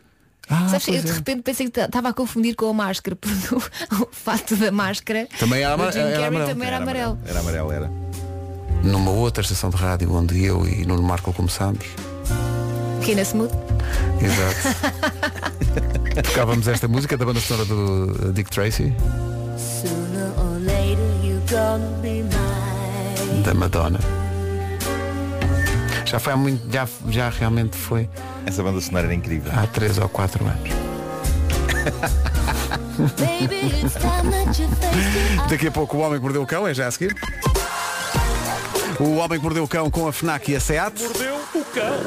Ah,
Sabes, eu de
é.
repente pensei que estava a confundir com a máscara, (laughs) porque o, o fato da máscara
Também era ama-
Jim
era
Carrey
amarelo.
também era amarelo.
Era amarelo, era.
Numa outra estação de rádio onde eu e Nuno Marco começámos.
Pequena Smooth.
Exato. (laughs) Tocávamos esta música da banda sonora do Dick Tracy, da Madonna. Já foi há muito, já, já realmente foi
Essa banda sonora era incrível.
há 3 ou 4 anos. (laughs) Daqui a pouco o Homem que Mordeu o Cão, é já a seguir. O Homem que Mordeu o Cão com a FNAC e a SEAT.
Mordeu o cão.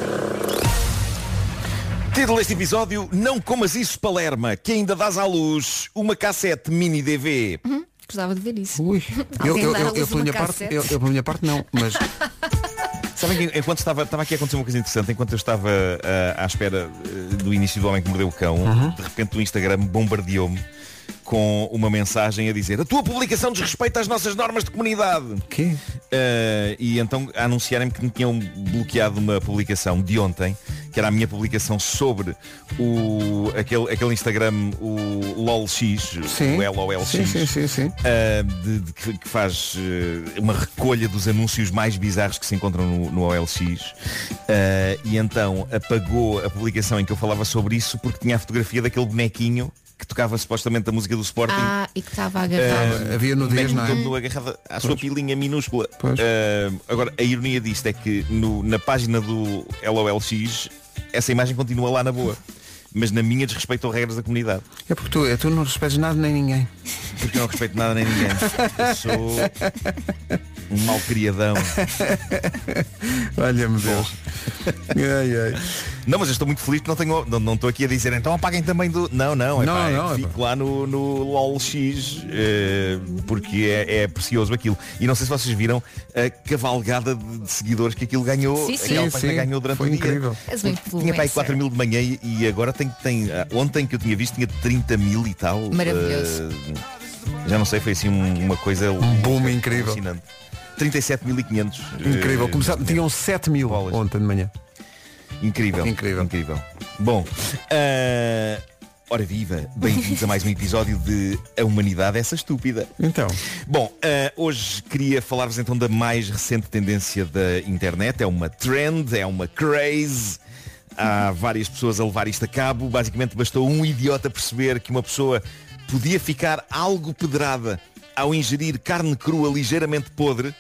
Título deste episódio, Não Comas Isso Palerma, que ainda dás à luz uma cassete mini DV.
Uhum, Gostava de ver isso.
Ui, eu, eu, eu, eu, pela minha parte, eu, eu pela minha parte não, mas (laughs)
Sabem que enquanto estava, estava aqui a acontecer uma coisa interessante, enquanto eu estava ah, à espera ah, do início do Homem que Mordeu o Cão,
Uhum.
de repente o Instagram bombardeou-me com uma mensagem a dizer a tua publicação desrespeita as nossas normas de comunidade.
Que?
Ah, e então a anunciarem-me que me tinham bloqueado uma publicação de ontem, que era a minha publicação sobre o, aquele, aquele Instagram, o LOLX,
Sim.
o LOLX.
Sim, sim, sim, sim.
Uh, de- de que, faz uh, uma recolha dos anúncios mais bizarros que se encontram no, no OLX uh, e então apagou a publicação em que eu falava sobre isso porque tinha a fotografia daquele bonequinho que tocava supostamente a música do Sporting
Ah, e que estava agarrado.
Uh,
Havia nudez,
o
não é?
agarrado à sua pilinha minúscula
Pois.
Uh, agora a ironia disto é que no- na página do LOLX essa imagem continua lá na boa mas na minha desrespeitou regras da comunidade
é porque tu, é, tu não respeitas nada nem ninguém.
porque eu não respeito nada nem ninguém. Eu sou um mau criadão. (laughs)
Olha-me Deus. Ai, ai.
Não, mas eu estou muito feliz que não tenho. Não, não estou aqui a dizer, então apaguem também do. Não, não, é
Não,
pá, é
não, é
fico lá no, no LOLX eh, porque é, é precioso aquilo. E não sei se vocês viram a cavalgada de, de seguidores que aquilo ganhou.
Sim, sim.
aquela
Sim, sim.
ganhou durante
Foi
o dia.
incrível.
Tinha para aí
influencer.
4 mil de manhã e, e agora tem, tem. ah, Ontem que eu tinha visto tinha 30 mil e tal.
Maravilhoso.
Eh, já não sei, foi assim um- uma coisa.
Um boom incrível.
alucinante. 37.500.
Incrível.
eh,
Começaram, tinham 7 mil ontem de manhã.
Incrível.
Incrível.
Incrível. Bom, ah, Ora viva, bem-vindos a mais um episódio de A Humanidade Essa Estúpida.
Então.
Bom, eh, hoje queria falar-vos então da mais recente tendência da internet. É uma trend, é uma craze. Há várias pessoas a levar isto a cabo. Basicamente bastou um idiota perceber que uma pessoa podia ficar algo pedrada ao ingerir carne crua ligeiramente podre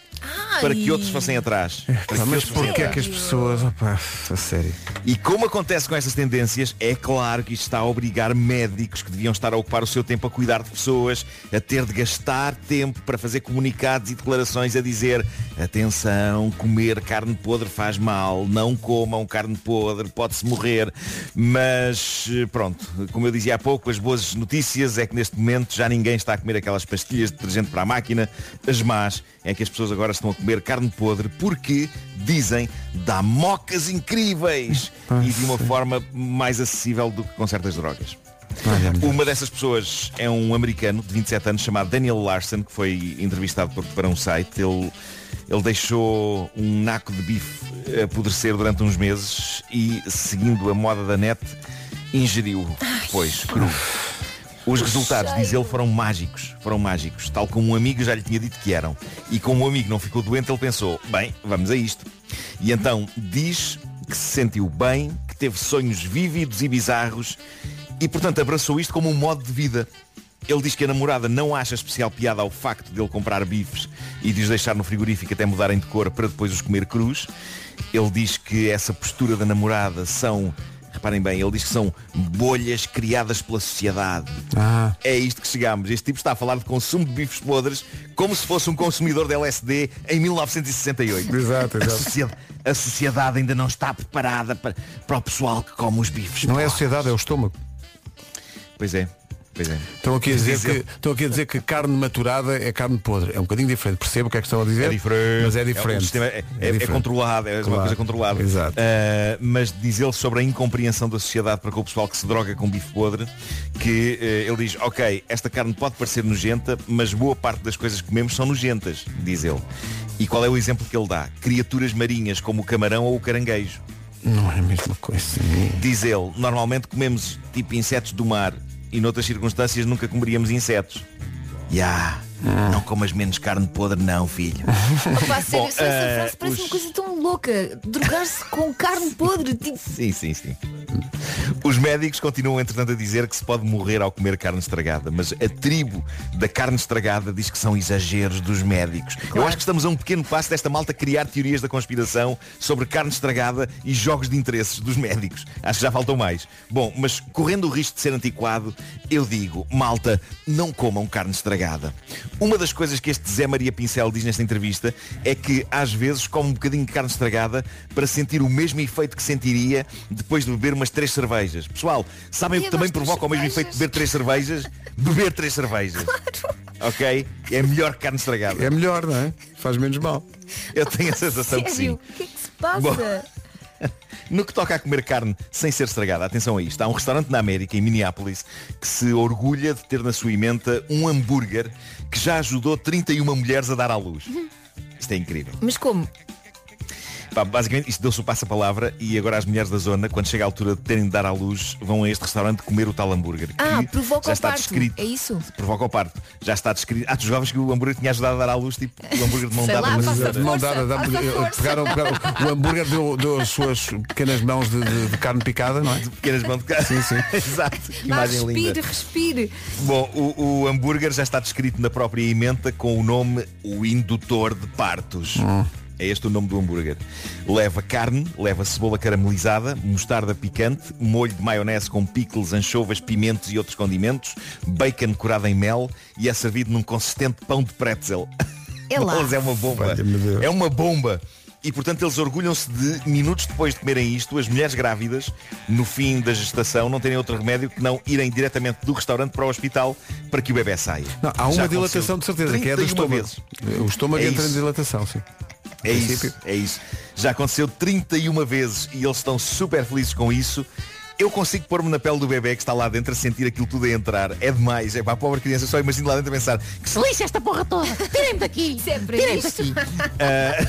para que outros fossem atrás. Para
Pá, mas porquê é que as pessoas. Opa, a sério.
E como acontece com estas tendências, é claro que isto está a obrigar médicos que deviam estar a ocupar o seu tempo a cuidar de pessoas, a ter de gastar tempo para fazer comunicados e declarações a dizer atenção, comer carne podre faz mal, não comam carne podre, pode-se morrer. Mas eh, pronto, como eu dizia há pouco, as boas notícias é que neste momento já ninguém está a comer aquelas pastilhas de detergente para a máquina. As más é que as pessoas agora estão a comer carne podre porque, dizem, dá mocas incríveis
Ah,
e de uma forma mais acessível do que com certas drogas. Uma dessas pessoas é um americano de 27 anos chamado Daniel Larson, que foi entrevistado por- para um site. Ele, ele deixou um naco de bife apodrecer durante uns meses e, seguindo a moda da net, ingeriu depois, cru. Os resultados, diz ele, foram mágicos. Foram mágicos. Tal como um amigo já lhe tinha dito que eram. E como o amigo não ficou doente, ele pensou, bem, vamos a isto. E então diz que se sentiu bem, que teve sonhos vívidos e bizarros e, portanto, abraçou isto como um modo de vida. Ele diz que a namorada não acha especial piada ao facto de ele comprar bifes e de os deixar no frigorífico até mudarem de cor para depois os comer crus. Ele diz que essa postura da namorada são, reparem bem, ele diz que são bolhas criadas pela sociedade.
Ah.
É isto que chegamos. Este tipo está a falar de consumo de bifes podres como se fosse um consumidor de LSD em 1968.
Exato,
A,
exato.
sociedade, a sociedade ainda não está preparada para, para o pessoal que come os bifes.
Não é a
podres.
sociedade, é o estômago.
Pois é. É.
Estão aqui, a dizer que, estão aqui a dizer que carne maturada é carne podre. É um bocadinho diferente. Percebo o que é que estão a dizer.
É diferente.
Mas é
É,
diferente.
o sistema é, é- é
diferente.
controlado, é uma
Claro.
coisa controlada.
Exato.
Uh, mas diz ele sobre a incompreensão da sociedade para com o pessoal que se droga com bife podre, que uh, ele diz, ok, esta carne pode parecer nojenta, mas boa parte das coisas que comemos são nojentas, diz ele. E qual é o exemplo que ele dá? Criaturas marinhas como o camarão ou o caranguejo.
Não é a mesma coisa.
Diz ele, normalmente comemos tipo insetos do mar e noutras circunstâncias nunca comeríamos insetos. Ya, não comas menos carne podre não, filho. (laughs)
Opa, sério,
Bom,
só essa frase parece
os-
uma coisa tão louca. Drogar-se com carne (laughs) podre. Tipo,
Sim, sim, sim. Os médicos continuam, entretanto, a dizer que se pode morrer ao comer carne estragada, mas a tribo da carne estragada diz que são exageros dos médicos. Eu acho que estamos a um pequeno passo desta malta criar teorias da conspiração sobre carne estragada e jogos de interesses dos médicos. Acho que já faltou mais. Bom, mas correndo o risco de ser antiquado, eu digo, malta, não comam carne estragada. Uma das coisas que este Zé Maria Pincel diz nesta entrevista é que às vezes come um bocadinho de carne estragada para sentir o mesmo efeito que sentiria depois de beber umas três cervejas. Pessoal, sabem o que também provoca o mesmo efeito de beber três cervejas? Beber três cervejas. Ok? É melhor que carne estragada.
É melhor, não é? Faz menos mal.
Eu tenho a sensação que sim.
sério, o que é que se passa?
Bom. (laughs) No que toca a comer carne sem ser estragada, atenção a isto. Há um restaurante na América, em Minneapolis, que se orgulha de ter na sua emenda um hambúrguer que já ajudou 31 mulheres a dar à luz. Isto é incrível.
Mas como?
Pá, basicamente isto deu-se o passo-palavra e agora as mulheres da zona, quando chega a altura de terem de dar à luz, vão a este restaurante comer o tal hambúrguer. que
Ah, provoca
já
o
está
parto.
descrito.
É isso?
Provoca o parto. Já está descrito. Ah, tu jogavas que o hambúrguer tinha ajudado a dar à luz, tipo o hambúrguer de mão
Sei
dada.
lá,
mas-
dá, porque,
força.
pegaram, pegaram- o hambúrguer deu, deu as suas pequenas mãos de, de- de carne picada, não é?
pequenas mãos de carne.
Sim, sim. (laughs)
Exato. Que imagem
respire,
linda.
respire.
Bom, o, o hambúrguer já está descrito na própria emenda com o nome o indutor de partos. É este o nome do hambúrguer. Leva carne, leva cebola caramelizada, mostarda picante, molho de maionese com pickles, anchovas, pimentos e outros condimentos, bacon curado em mel e é servido num consistente pão de pretzel.
É lá.
É uma bomba. É uma bomba. E portanto eles orgulham-se de, minutos depois de comerem isto, as mulheres grávidas, no fim da gestação, não terem outro remédio que não irem diretamente do restaurante para o hospital para que o bebê saia.
Não, há uma
Já
dilatação de certeza, que é do
31
estômago.
vezes.
O estômago
É
entra
isso.
em dilatação, sim.
É
princípio.
isso, é isso. Já aconteceu 31 vezes e eles estão super felizes com isso. Eu consigo pôr-me na pele do bebê que está lá dentro a sentir aquilo tudo a entrar. É demais. É para a pobre criança. Só imagino lá dentro a pensar que se lixa esta porra toda. Tirem-me daqui. (laughs)
Sempre
Tirem-me daqui. Ah,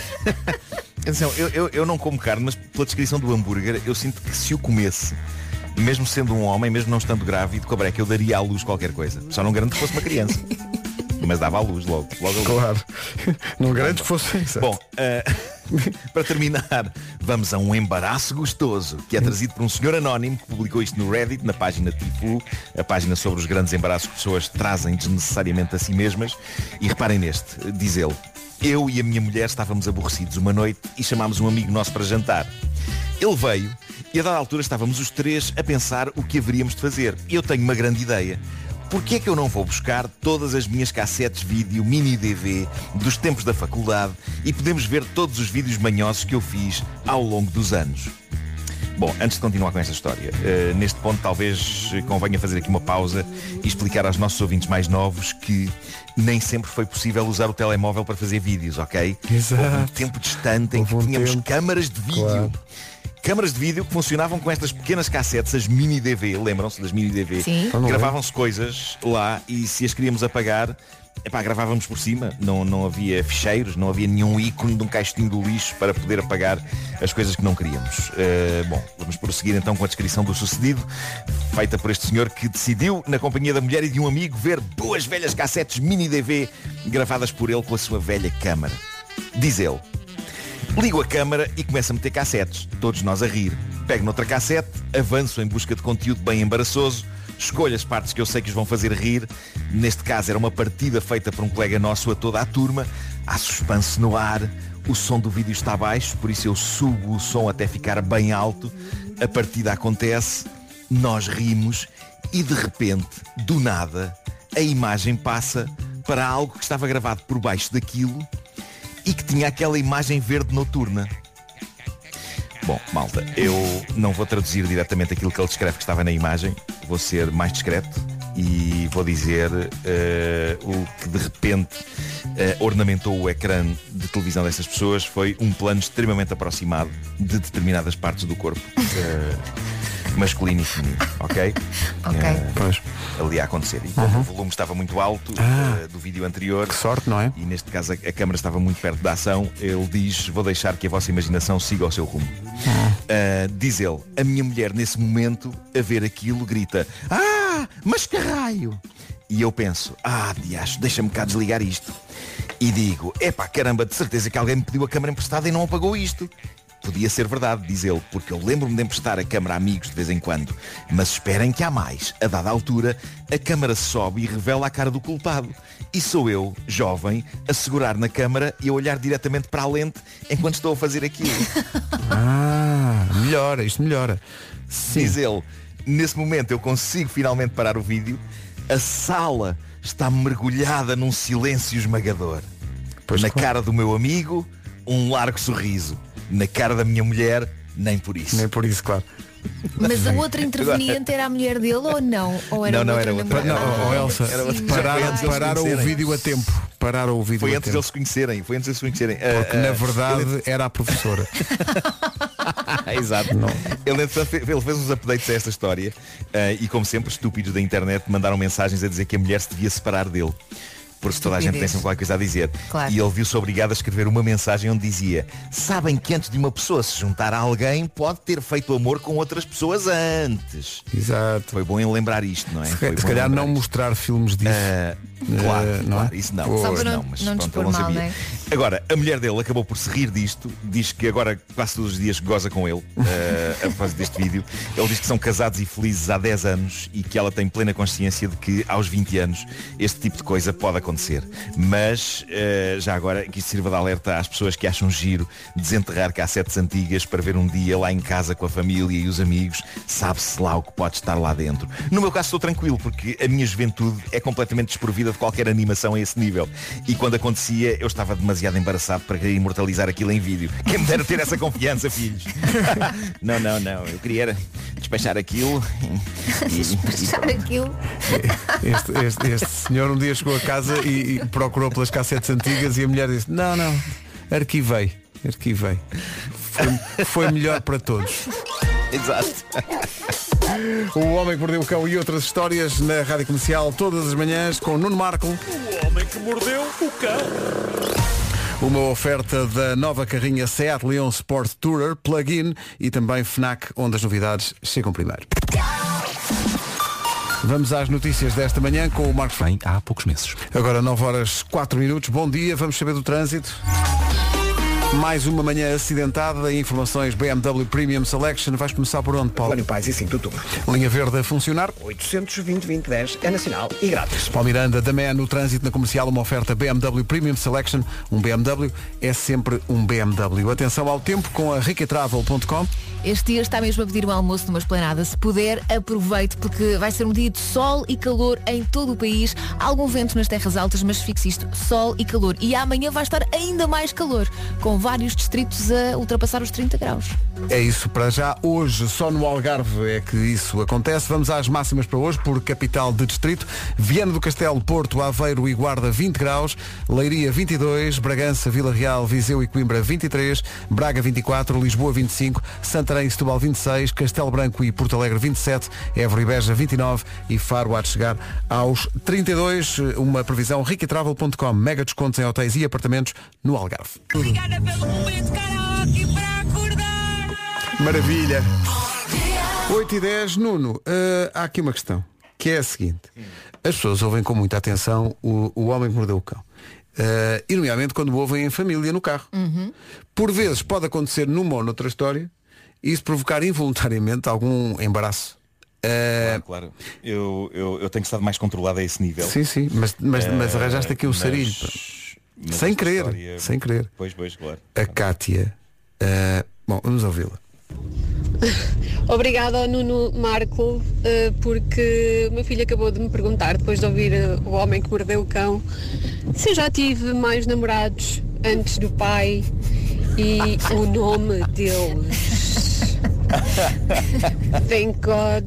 (laughs) Atenção, eu, eu, eu não como carne, mas pela descrição do hambúrguer eu sinto que se o comesse mesmo sendo um homem, mesmo não estando grávido, com a breca eu daria à luz qualquer coisa. Só não garanto que fosse uma criança. (laughs) Mas dava à luz logo. logo.
Claro. Não garanto que fosse isso.
Bom, eh, (laughs) para terminar, vamos a um embaraço gostoso, que é trazido por um senhor anónimo que publicou isto no Reddit, na página Tifu, a página sobre os grandes embaraços que pessoas trazem desnecessariamente a si mesmas. E reparem neste, diz ele, eu e a minha mulher estávamos aborrecidos uma noite e chamámos um amigo nosso para jantar. Ele veio e a dada altura estávamos os três a pensar o que haveríamos de fazer. Eu tenho uma grande ideia. Porquê é que eu não vou buscar todas as minhas cassetes vídeo mini DV dos tempos da faculdade e podemos ver todos os vídeos manhosos que eu fiz ao longo dos anos? Bom, antes de continuar com esta história, eh, neste ponto talvez convenha fazer aqui uma pausa e explicar aos nossos ouvintes mais novos que nem sempre foi possível usar o telemóvel para fazer vídeos, ok?
Exato.
Houve um tempo distante em que
Houve um
tínhamos
tempo.
câmaras de vídeo.
Claro.
Câmaras de vídeo que funcionavam com estas pequenas cassetes, as mini DV, lembram-se das mini DV?
Sim.
Não
Gravavam-se coisas lá e se as queríamos apagar, epá, gravávamos por cima, não, não havia ficheiros, não havia nenhum ícone de um caixotinho do lixo para poder apagar as coisas que não queríamos. Uh, bom, vamos prosseguir então com a descrição do sucedido, feita por este senhor que decidiu, na companhia da mulher e de um amigo, ver duas velhas cassetes mini DV gravadas por ele com a sua velha câmara. Diz ele. Ligo a câmara e começo a meter cassetes, todos nós a rir. Pego noutra cassete, avanço em busca de conteúdo bem embaraçoso, escolho as partes que eu sei que os vão fazer rir. Neste caso era uma partida feita por um colega nosso a toda a turma. Há suspense no ar, o som do vídeo está baixo, por isso eu subo o som até ficar bem alto. A partida acontece, nós rimos e de repente, do nada, a imagem passa para algo que estava gravado por baixo daquilo e que tinha aquela imagem verde noturna. Bom, malta, eu não vou traduzir diretamente aquilo que ele descreve que estava na imagem, vou ser mais discreto e vou dizer eh, o que de repente eh, ornamentou o ecrã de televisão dessas pessoas foi um plano extremamente aproximado de determinadas partes do corpo eh, masculino e feminino, (laughs) ok?
Ok.
Eh,
Pois.
ali a acontecer. E como
Uhum.
o volume estava muito alto
Ah.
eh, do vídeo anterior.
Que sorte, não é?
E neste caso a, a câmara estava muito perto da ação. Ele diz, vou deixar que a vossa imaginação siga o seu rumo. Ah, diz ele, a minha mulher nesse momento, a ver aquilo, grita, Ah, mas que raio! E eu penso, ah, diacho, deixa-me cá desligar isto. E digo, epá, caramba, de certeza que alguém me pediu a câmara emprestada e não apagou isto. Podia ser verdade, diz ele, porque eu lembro-me de emprestar a câmara a amigos de vez em quando. Mas esperem que há mais. A dada altura, a câmara sobe e revela a cara do culpado. E sou eu, jovem, a segurar na câmara e a olhar diretamente para a lente enquanto estou a fazer aquilo. (laughs)
Ah, melhora, isto melhora.
Diz ele, nesse momento eu consigo finalmente parar o vídeo. A sala está mergulhada num silêncio esmagador. Na cara do meu amigo, um largo sorriso. Na cara da minha mulher, nem por isso.
Nem por isso, claro.
Mas a outra interveniente era a mulher dele ou não? Ou era
Não, não, era
outra?
Não, oh, Elsa,
Era outra.
pararam, pararam o vídeo a tempo. Pararam o vídeo
Foi
a
antes
tempo.
deles se conhecerem. Foi antes deles se conhecerem.
Porque
Ah,
na
ah,
verdade era a professora. (laughs)
Exato. Ele, entretanto, fe- ele fez uns updates a esta história eh, e, como sempre, estúpidos da internet mandaram mensagens a dizer que a mulher se devia separar dele. Porque toda a gente tem sempre qualquer coisa a dizer.
Claro.
E ele viu-se obrigado a escrever uma mensagem onde dizia Sabem que antes de uma pessoa se juntar a alguém pode ter feito amor com outras pessoas antes.
Exato.
Foi bom em lembrar isto, não é?
Se,
Foi
se calhar não mostrar filmes disso.
Ah, claro,
Eh, não é?
claro, isso não.
Pois.
Só para não-
mas
não
pronto, ele não
mal,
sabia.
não é?
Agora, a mulher dele acabou por se rir disto, diz que agora quase todos os dias goza com ele, (laughs) eh, a propósito deste vídeo. Ele diz que são casados e felizes há 10 anos e que ela tem plena consciência de que aos 20 anos este tipo de coisa pode acontecer. Mas, eh, já agora, que isto sirva de alerta às pessoas que acham giro desenterrar cassetes antigas para ver um dia lá em casa com a família e os amigos, sabe-se lá o que pode estar lá dentro. No meu caso estou tranquilo, porque a minha juventude é completamente desprovida de qualquer animação a esse nível. E quando acontecia, eu estava demasiado embaraçado para querer imortalizar aquilo em vídeo. (laughs) Quem me dera ter essa confiança, filhos. (laughs) não, não, não. Eu queria era despachar aquilo e, e- e pronto.
aquilo. (laughs)
Este, este- este senhor um dia chegou a casa e, e procurou pelas cassetes antigas e a mulher disse, não, não, arquivei, arquivei. Foi, foi melhor para todos.
Exato.
O Homem que Mordeu o Cão e outras histórias na Rádio Comercial todas as manhãs com Nuno Marco.
O homem que mordeu o cão.
Uma oferta da nova carrinha Seat Leon Sport Tourer plug-in e também FNAC, onde as novidades chegam primeiro. Vamos às notícias desta manhã com o Marcos
Bem, há poucos meses.
Agora 9 horas 4 minutos. Bom dia, vamos saber do trânsito. Mais uma manhã acidentada, informações BMW Premium Selection. Vais começar por onde, Paulo?
Plano Paz e 5 de outubro.
Linha verde a funcionar.
820 2010 é nacional e grátis.
Paulo Miranda, da Man no trânsito na comercial, uma oferta BMW Premium Selection. Um BMW é sempre um BMW. Atenção ao tempo com a riquetravel.com.
Este dia está mesmo a pedir um almoço numa esplanada. Se puder, aproveite porque vai ser um dia de sol e calor em todo o país. Há algum vento nas terras altas, mas fixe isto, sol e calor. E amanhã vai estar ainda mais calor, com vários distritos a ultrapassar os 30 graus.
É isso para já. Hoje, só no Algarve é que isso acontece. Vamos às máximas para hoje, por capital de distrito. Viana do Castelo, Porto, Aveiro e Guarda 20 graus. Leiria 22, Bragança, Vila Real, Viseu e Coimbra 23, Braga 24, Lisboa 25, Santarém e Setúbal 26, Castelo Branco e Porto Alegre 27, Évora e Beja 29 e Faro há de chegar aos 32. Uma previsão riquetravel.com. Mega descontos em hotéis e apartamentos no Algarve.
Obrigada
Maravilha. 8 e 10, Nuno, eh, há aqui uma questão, que é a seguinte. As pessoas ouvem com muita atenção o, o homem que mordeu o cão. Eh, e nomeadamente quando ouvem em família no carro. Por vezes pode acontecer numa ou noutra história e isso provocar involuntariamente algum embaraço. Eh,
Claro, eu, eu, eu tenho estado mais controlado a esse nível.
Sim, sim, mas, mas, mas arranjaste aqui o
mas-
sarilho. Sem querer,
história-
sem querer.
Pois, pois, claro.
A Cátia. eh, bom, vamos ouvi-la. (laughs)
Obrigada ao Nuno Marco, eh, porque o meu filho acabou de me perguntar, depois de ouvir eh, o homem que mordeu o cão, se eu já tive mais namorados antes do pai e o nome deles. (laughs) Thank God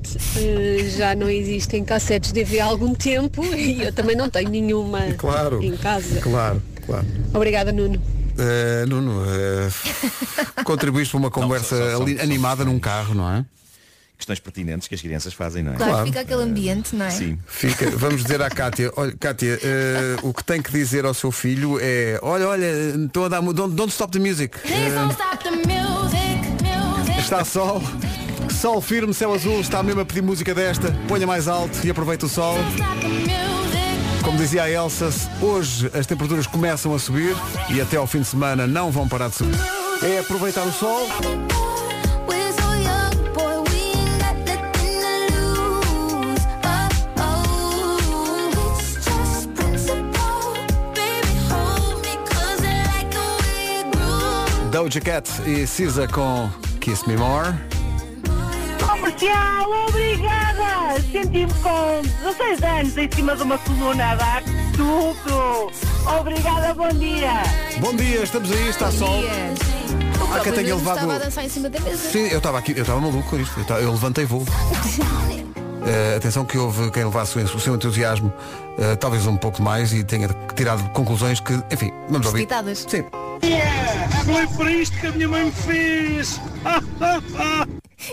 já não existem cassetes DV há algum tempo (laughs) e eu também não tenho nenhuma
Claro.
em casa.
Claro, claro.
Obrigada, Nuno.
Eh, Nuno, eh, (laughs) contribuíste para uma conversa
só- só-
ali-
só-
animada num carro, não é?
Questões pertinentes que as crianças fazem, não é?
Claro, fica aquele ambiente, não é?
Sim.
Fica, vamos dizer à Cátia, olha, Cátia, eh, o que tem que dizer ao seu filho é, olha, olha, estou a dar, don't, don't stop the music. Eh, está sol, sol firme, céu azul, está mesmo a pedir música desta, ponha mais alto e aproveita o sol. Como dizia a Elsa, hoje as temperaturas começam a subir e até ao fim de semana não vão parar de subir. É aproveitar o sol. Doja Cat e Cisa com Kiss Me More.
Comercial, obrigada! Senti-me com 16 anos em cima de uma coluna a dar tudo! Obrigada, bom dia!
Bom dia, estamos aí, está sol.
O
Há quem tenha levado-
estava a dançar em cima da mesa.
Sim, eu estava aqui, eu estava maluco com isto. Eu, tava- eu levantei voo. (laughs) Eh, atenção que houve quem levasse o seu entusiasmo, eh, talvez um pouco mais, e tenha tirado conclusões que, enfim, vamos ouvir.
Precipitadas.
Sim.
Foi por isto que a minha mãe me fez! (laughs)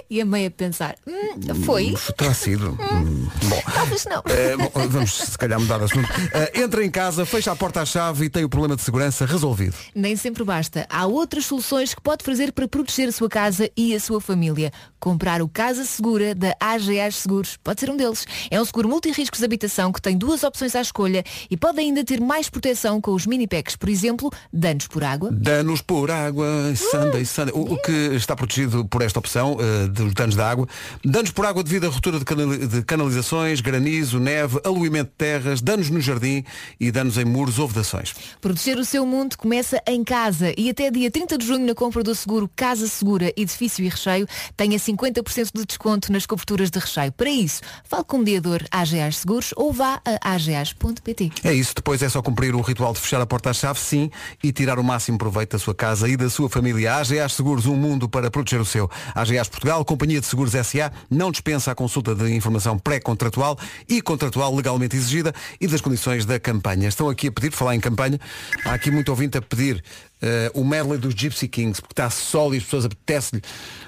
E a mãe a pensar, hum, foi?
Terá sido. Hum, bom.
Talvez não.
Eh, bom, vamos se calhar mudar de assunto. Eh, entra em casa, fecha a porta à chave e tem o problema de segurança resolvido.
Nem sempre basta. Há outras soluções que pode fazer para proteger a sua casa e a sua família. Comprar o Casa Segura da AGAs Seguros. Pode ser um deles. É um seguro multirriscos de habitação que tem duas opções à escolha e pode ainda ter mais proteção com os mini packs. Por exemplo, danos por água.
Danos por água, Sunday, Sunday. O, o que está protegido por esta opção dos danos da água. Danos por água devido à ruptura de canalizações, granizo, neve, aluimento de terras, danos no jardim e danos em muros ou vedações.
Proteger o seu mundo começa em casa e até dia 30 de junho na compra do seguro Casa Segura, Edifício e Recheio, tenha 50% de desconto nas coberturas de recheio. Para isso, fale com o mediador AGAs Seguros ou vá a agas.pt.
É isso, depois é só cumprir o ritual de fechar a porta à chave, sim, e tirar o máximo proveito da sua casa e da sua família. AGAs Seguros, um mundo para proteger o seu. AGAs Portugal, Companhia de Seguros SA, não dispensa a consulta de informação pré-contratual e contratual legalmente exigida e das condições da campanha. Estão aqui a pedir, falar em campanha, há aqui muito ouvinte a pedir eh, o medley dos Gypsy Kings, porque está sol e as pessoas apetece-lhe.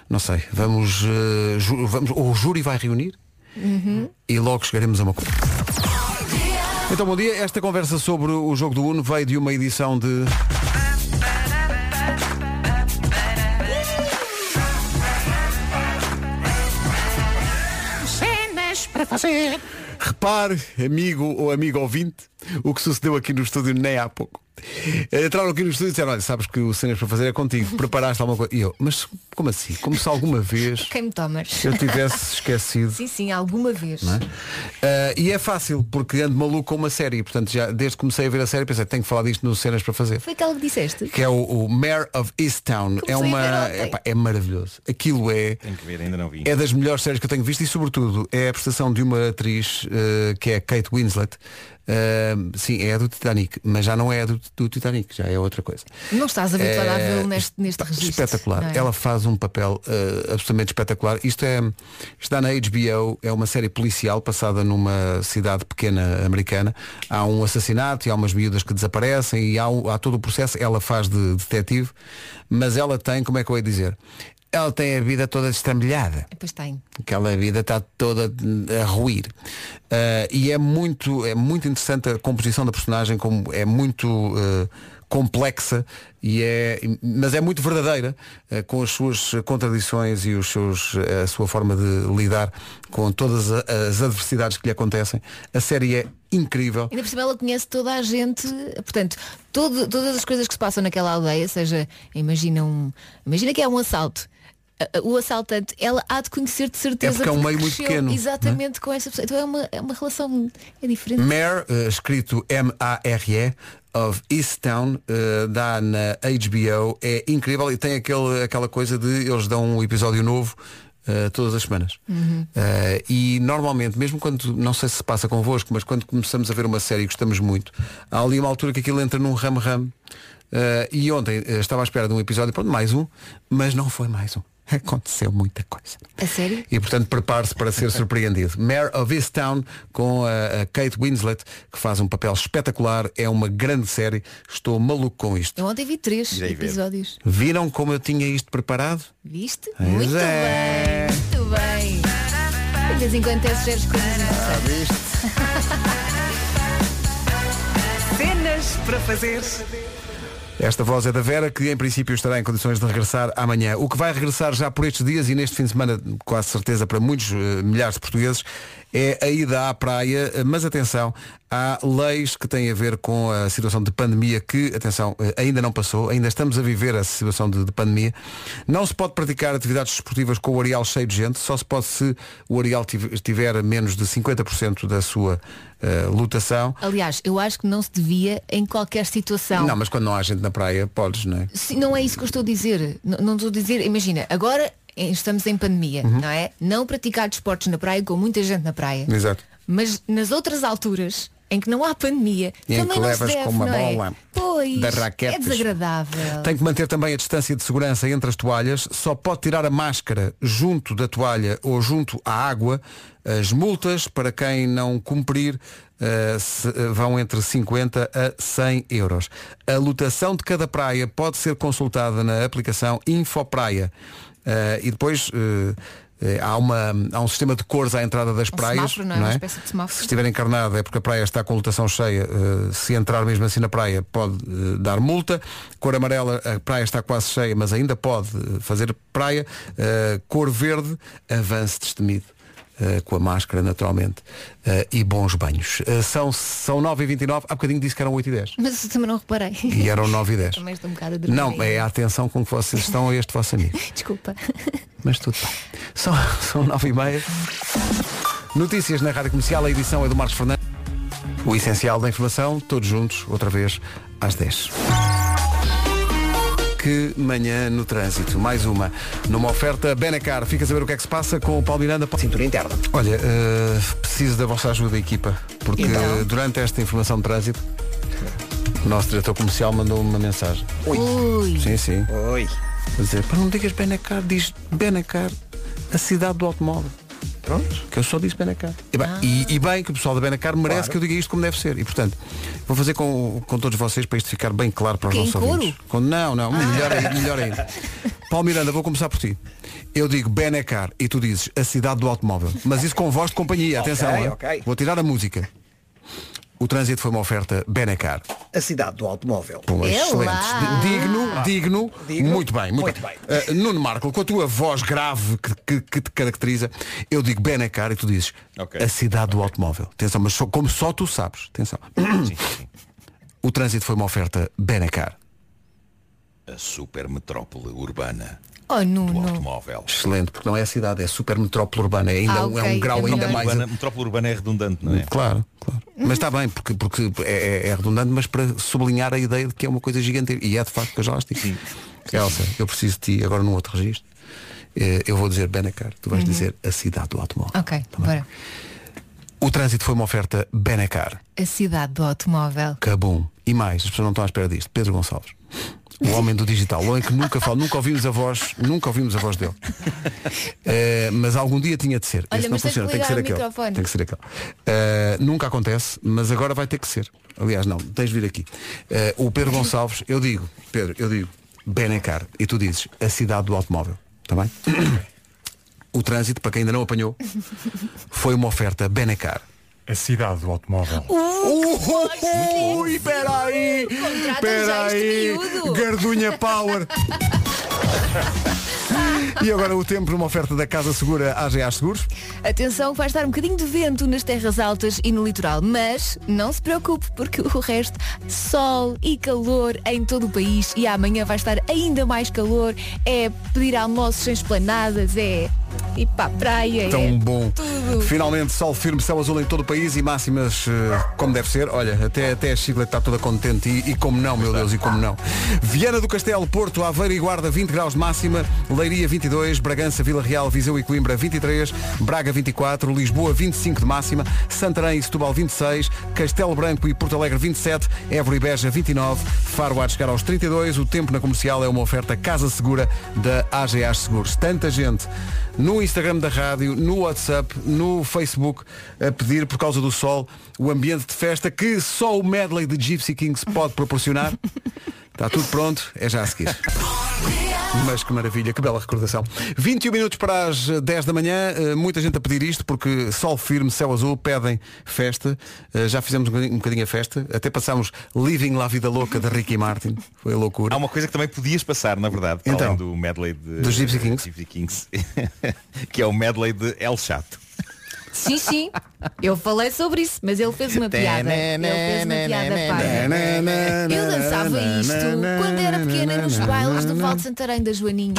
Não sei, vamos, eh, ju- vamos. O júri vai reunir e logo chegaremos a uma coisa. Então bom dia, esta conversa sobre o jogo do Uno veio de uma edição de fazer. Repare, amigo ou amigo ouvinte, o que sucedeu aqui no estúdio nem há pouco. Entraram aqui no estúdio e disseram, olha, sabes que o cenas para fazer é contigo, (laughs) preparaste alguma coisa. E eu, mas como assim? Como se alguma vez (laughs)
Quem me tomas?
eu tivesse esquecido. (laughs)
Sim, sim, alguma vez.
não é? Ah, e é fácil, porque ando maluco com uma série. Portanto, já desde que comecei a ver a série, pensei, tenho que falar disto no Cenas para fazer.
Foi aquela que disseste?
Que é o, o Mayor of Easttown. É
a ver
uma.
ontem.
epá, é maravilhoso. Aquilo é.
Tenho que ver, ainda não vi.
É das melhores séries que eu tenho visto e sobretudo é a prestação de uma atriz eh, que é Kate Winslet. Eh, sim, é a do Titanic, mas já não é a do, do Titanic, já é outra coisa.
Não estás habituada a vê-lo neste, neste registro.
Espetacular.
é?
Ela faz um papel eh, absolutamente espetacular. Isto é está na HBO, é uma série policial passada numa cidade pequena americana. Há um assassinato e há umas miúdas que desaparecem e há, há todo o processo. Ela faz de detetive, mas ela tem, como é que eu ia dizer? Ela tem a vida toda destrambelhada.
Pois tem.
Aquela vida está toda a ruir. Ah, e é muito, é muito interessante a composição da personagem, como é muito ah, complexa, e é, mas é muito verdadeira, ah, com as suas contradições e os seus, a sua forma de lidar com todas as adversidades que lhe acontecem. A série é incrível.
Ainda por cima ela conhece toda a gente, portanto, todo- todas as coisas que se passam naquela aldeia, seja, imagina um. Imagina que é um assalto. O assaltante, ela há de conhecer de certeza
É porque é um meio muito pequeno,
Exatamente com essa pessoa. Então é uma, é uma relação é diferente.
Mare, eh, escrito M-A-R-E, of Easttown, eh, dá na HBO, é incrível e tem aquele, aquela coisa de eles dão um episódio novo eh, todas as semanas.
Uhum.
Eh, e normalmente, mesmo quando, não sei se se passa convosco, mas quando começamos a ver uma série e gostamos muito, há ali uma altura que aquilo entra num ramo-ramo. Eh, e ontem estava à espera de um episódio, pronto, mais um, mas não foi mais um. (laughs) Aconteceu muita coisa.
A sério?
E portanto prepare-se para ser surpreendido. Mayor of Easttown com a, a Kate Winslet, que faz um papel espetacular, é uma grande série. Estou maluco com isto.
Eu ontem vi três
Irei ver.
episódios.
Viram como eu tinha isto preparado?
Viste?
Pois
muito
é.
bem, muito bem. De vez em quando sugeres coisas interessantes.
Cenas para fazer.
Esta voz é da Vera, que em princípio estará em condições de regressar amanhã. O que vai regressar já por estes dias e neste fim de semana, quase certeza para muitos eh, milhares de portugueses, é a ida à praia. Mas atenção, há leis que têm a ver com a situação de pandemia que, atenção, eh, ainda não passou, ainda estamos a viver essa situação de, de pandemia. Não se pode praticar atividades desportivas com o areal cheio de gente, só se pode se o areal tiv- tiver menos de 50% da sua eh, lotação.
Aliás, eu acho que não se devia em qualquer situação.
Não, mas quando não há gente na praia, podes, não é?
Se- não é isso que eu estou a dizer. N- não estou a dizer, imagina, agora estamos em pandemia,
Uhum.
não é? Não praticar desportos na praia com muita gente na praia.
Exato.
Mas nas outras alturas em que não há pandemia,
E em
também
que
não
levas
deve,
com uma
é?
bola
Pois,
de
é
raquetes.
desagradável.
Tem que manter também a distância de segurança entre as toalhas. Só pode tirar a máscara junto da toalha ou junto à água. As multas para quem não cumprir eh, se- eh, vão entre 50 a 100 euros. A lotação de cada praia pode ser consultada na aplicação Infopraia. Eh, e depois eh, eh, há, uma, há um sistema de cores à entrada das
Um
praias.
semáforo, não é? Uma espécie de semáforo.
Se estiver encarnado é porque a praia está com lotação cheia. eh, se entrar mesmo assim na praia pode eh, dar multa. Cor amarela, a praia está quase cheia, mas ainda pode fazer praia. Eh, cor verde, avance destemido. Eh, com a máscara naturalmente eh, e bons banhos. Eh, são, são 9h29 há bocadinho disse que eram 8h10
Mas eu também não reparei.
e eram 9h10
Também estou um bocado a
não, é a atenção com que vocês estão a este vosso amigo. (laughs)
Desculpa.
mas tudo bem. São, são 9h30 Notícias na Rádio Comercial, a edição é do Marcos Fernandes. O essencial da informação, todos juntos, outra vez, às 10. Que manhã no trânsito. Mais uma. Numa oferta Benacar. Fica a saber o que é que se passa com o Paulo Miranda.
Cintura interna.
Olha, eh, preciso da vossa ajuda, equipa. Porque
Então?
durante esta informação de trânsito, o nosso diretor comercial mandou uma mensagem.
Ui.
Sim, sim.
Oi.
A dizer, para não digas Benacar, diz Benacar, a cidade do automóvel.
Pronto.
Que eu só disse Benacar. E bem, e, e bem que o pessoal da Benacar merece
Claro.
que eu diga isto como deve ser. E portanto, vou fazer com, com todos vocês para isto ficar bem claro para os
Quê, em
nossos
coro?
ouvintes. Com- não, não, melhor ainda, melhor ainda. (laughs) Paulo Miranda, vou começar por ti. Eu digo Benacar e tu dizes a cidade do automóvel. Mas isso com voz de companhia, atenção.
Ok,
hein?
ok.
Vou tirar a música. O trânsito foi uma oferta Benecar.
A cidade do automóvel.
Pô,
É
excelente.
lá.
Digno,
Ah.
digno,
Digno.
muito bem, muito,
Muito
bem. Uh, Nuno Marco, com a tua voz grave que, que- que te caracteriza, eu digo Benecar e tu dizes a cidade do automóvel. Atenção, mas só- como só tu sabes. Atenção. O trânsito foi uma oferta Benecar.
A super metrópole urbana
Oh,
do
Nuno.
automóvel.
Excelente, porque não é a cidade, é super metrópole urbana. É, ainda
Ah,
um- é um grau
é
ainda mais.
Urbana, metrópole urbana é redundante, não é?
Claro, claro. Mas está bem, porque, porque é, é- é redundante, mas para sublinhar a ideia de que é uma coisa gigante. E é de facto que eu já las digo. Elsa, eu preciso de ti agora num outro registro. Eh, Eu vou dizer Benacar, tu vais
Uhum.
dizer a cidade do automóvel.
Ok, bora.
O trânsito foi uma oferta Benacar,
A cidade do automóvel.
Cabum. E mais, as pessoas não estão à espera disto. Pedro Gonçalves. O homem do digital, o homem que nunca fala, nunca ouvimos a voz, nunca ouvimos a voz dele. Eh, mas algum dia tinha de ser.
Olha,
Esse não funciona,
que
tem que ser aquele. Tem que ser aquele. Eh, nunca acontece, mas agora vai ter que ser. Aliás, não, tens de vir aqui. Eh, o Pedro Gonçalves, eu digo, Pedro, eu digo, Benecar, e tu dizes a cidade do automóvel. Está bem? (clears throat) O trânsito, para quem ainda não apanhou, foi uma oferta Benecar.
A cidade do automóvel.
Ui, peraí!
Contrata já este miúdo.
Gardunha Power! E agora o tempo numa oferta da Casa Segura AGA Seguros.
Atenção que vai estar um bocadinho de vento nas terras altas e no litoral, mas não se preocupe porque o resto, sol e calor em todo o país e amanhã vai estar ainda mais calor, é pedir almoços em esplanadas, é ir para a praia,
Tão
é
bom.
tudo.
Finalmente sol firme, céu azul em todo o país e máximas eh, como deve ser. Olha, até, até a Chiclete está toda contente e, e como não, meu Deus, e como não. Viana do Castelo, Porto, Aveiro e Guarda 20 graus de máxima, Leiria 22, Bragança, Vila Real, Viseu e Coimbra 23, Braga 24, Lisboa 25 de máxima, Santarém e Setúbal 26, Castelo Branco e Porto Alegre 27, Évora e Beja 29, Faro de chegar aos 32, o tempo na comercial é uma oferta Casa Segura da AGA Seguros. Tanta gente no Instagram da rádio, no WhatsApp, no Facebook, a pedir por causa do sol o ambiente de festa que só o medley de Gypsy Kings pode proporcionar. Está (laughs) tudo pronto, é já a seguir. Mas que maravilha, que bela recordação. 21 minutos para as 10 da manhã, eh, muita gente a pedir isto, porque sol firme, céu azul, pedem festa. Eh, Já fizemos um bocadinho, a festa, até passámos Living La Vida Louca de Ricky Martin. Foi a loucura.
Há uma coisa que também podias passar, na verdade,
Então,
além do medley de,
dos Gypsy Kings.
Gypsy Kings, (laughs) que é o medley de El Chato.
Sim, sim. Eu falei sobre isso, mas ele fez uma piada. Ele fez uma piada paga. Eu dançava isto quando era pequena nos bailes do Val de Santarém da Joaninha.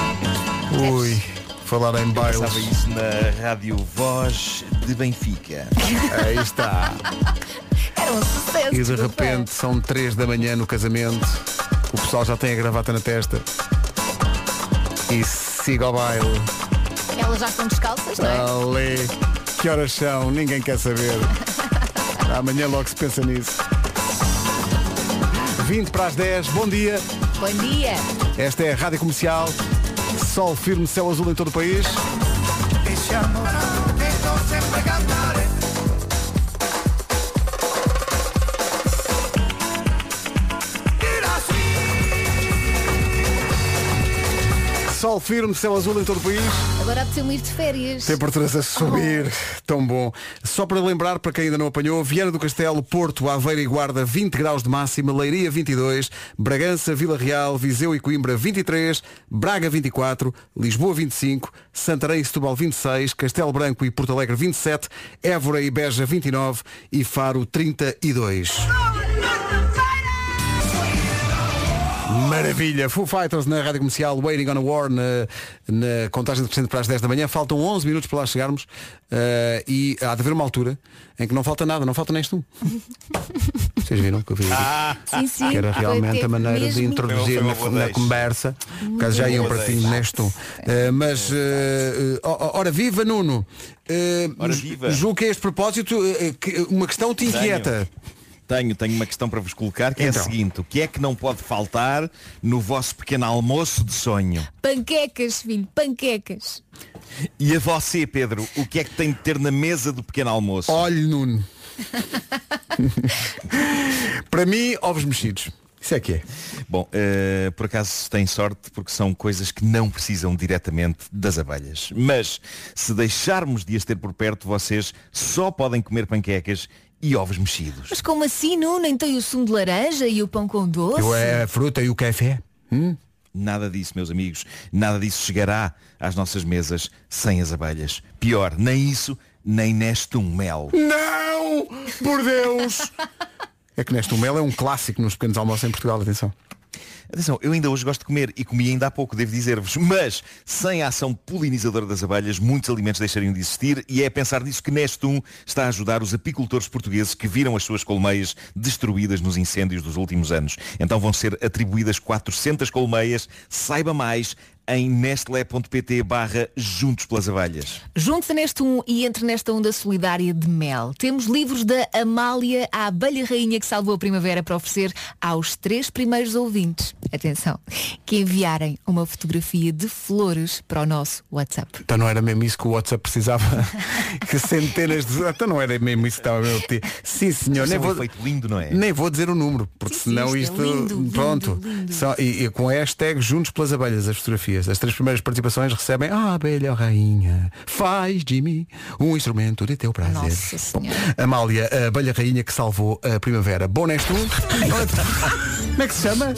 Ui, falar em bailes.
Passava isso na rádio Voz de Benfica.
Aí está.
Era um sucesso.
E de repente são 3 da manhã no casamento, o pessoal já tem a gravata na testa. E siga ao baile.
Elas já estão descalças, não é?
Ali. Que horas são? Ninguém quer saber. Amanhã logo se pensa nisso. 20 para as 10, bom dia.
Bom dia.
Esta é a Rádio Comercial. Sol firme, céu azul em todo o país. Sol firme, céu azul em todo o país.
Agora apeteceu-me ir de férias.
Temperaturas a subir, tão bom. Só para lembrar, para quem ainda não apanhou, Viana do Castelo, Porto, Aveiro e Guarda, 20 graus de máxima, Leiria 22, Bragança, Vila Real, Viseu e Coimbra 23, Braga 24, Lisboa 25, Santarém e Setúbal 26, Castelo Branco e Porto Alegre 27, Évora e Beja 29 e Faro 32. Maravilha, Foo Fighters na Rádio Comercial, Waiting on a War na, na contagem de crescente para as 10 da manhã. Faltam 11 minutos para lá chegarmos eh, e há de haver uma altura em que não falta nada, não falta nem tu. (laughs) Vocês viram que eu vi
Sim, sim.
que era realmente a maneira de introduzir na, na conversa. Por já iam para ti neste tom. Mas, eh, eh, ó- ora viva Nuno. Eh,
Ora viva.
Julgo que a este propósito que uma questão te inquieta.
Tenho, tenho uma questão para vos colocar que é
Então.
a seguinte, o que é que não pode faltar no vosso pequeno almoço de sonho?
Panquecas, filho, panquecas.
E a você, Pedro, o que é que tem de ter na mesa do pequeno almoço?
Olhe, Nuno. (laughs) para mim, ovos mexidos. Isso é que é.
Bom, eh, por acaso tem sorte porque são coisas que não precisam diretamente das abelhas. Mas se deixarmos de as ter por perto, vocês só podem comer panquecas e ovos mexidos.
Mas como assim, não? Nem tem o sumo de laranja e o pão com doce?
Eu é a fruta e o café. Hum?
Nada disso, meus amigos. Nada disso chegará às nossas mesas sem as abelhas. Pior, nem isso, nem neste um mel.
Não! Por Deus! (laughs) é que neste o mel é um clássico nos pequenos almoços em Portugal, atenção.
Atenção, eu ainda hoje gosto de comer e comi ainda há pouco, devo dizer-vos, mas sem a ação polinizadora das abelhas, muitos alimentos deixariam de existir e é a pensar nisso que Neste Um está a ajudar os apicultores portugueses que viram as suas colmeias destruídas nos incêndios dos últimos anos. Então vão ser atribuídas 400 colmeias, saiba mais em nestlé.pt barra Juntos pelas Abelhas.
Junte-se neste um e entre nesta onda solidária de mel. Temos livros da Amália, a abelha rainha que salvou a primavera para oferecer aos três primeiros ouvintes. Atenção, que enviarem uma fotografia de flores para o nosso WhatsApp.
Então não era mesmo isso que o WhatsApp precisava? (laughs) que centenas de. Então não era mesmo isso que estava a meu ter. Sim, senhor. Nem
é um
vou,
efeito lindo, não é?
nem vou dizer o número, porque
Sim, sim,
senão
isto
isto.
é lindo, lindo,
pronto.
lindo.
Só- e, e com a hashtag Juntos pelas Abelhas, as fotografias. As três primeiras participações recebem Ah, abelha rainha, faz de mim um instrumento de teu prazer.
Nossa
Bom,
Senhora.
Amália, a abelha rainha que salvou a primavera. Bom neste um. (laughs) Como é que se chama?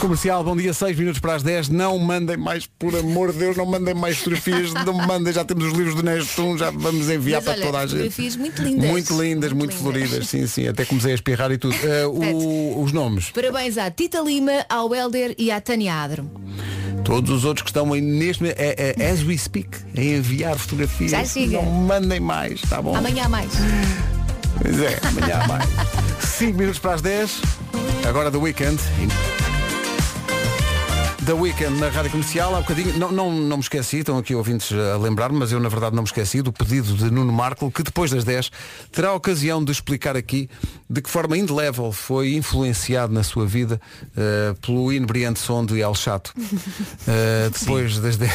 Comercial, bom dia, 6 minutos para as 10. Não mandem mais, por amor de Deus, não mandem mais fotografias, não mandem, já temos os livros do Nestum, já vamos enviar
Mas
para
olha,
toda a gente.
fotografias muito lindas.
Muito lindas, muito,
Muito
floridas, sim, sim. Até comecei a espirrar e tudo. Eh, o- os nomes.
Parabéns à Tita Lima, ao Helder e à Tânia Adro.
Todos os outros que estão aí neste é, é as we speak, a enviar fotografias.
Já chega.
Não mandem mais, tá bom?
Amanhã há mais.
Pois é, amanhã há mais. (laughs) 5 minutos para as 10. Agora do weekend. Da Weekend na Rádio Comercial, há bocadinho, não, não, não me esqueci, estão aqui ouvintes a lembrar-me, mas eu na verdade não me esqueci do pedido de Nuno Marco, que depois das 10 terá a ocasião de explicar aqui de que forma indelével foi influenciado na sua vida eh, pelo inebriante som de El Chato. (laughs) Eh, depois das 10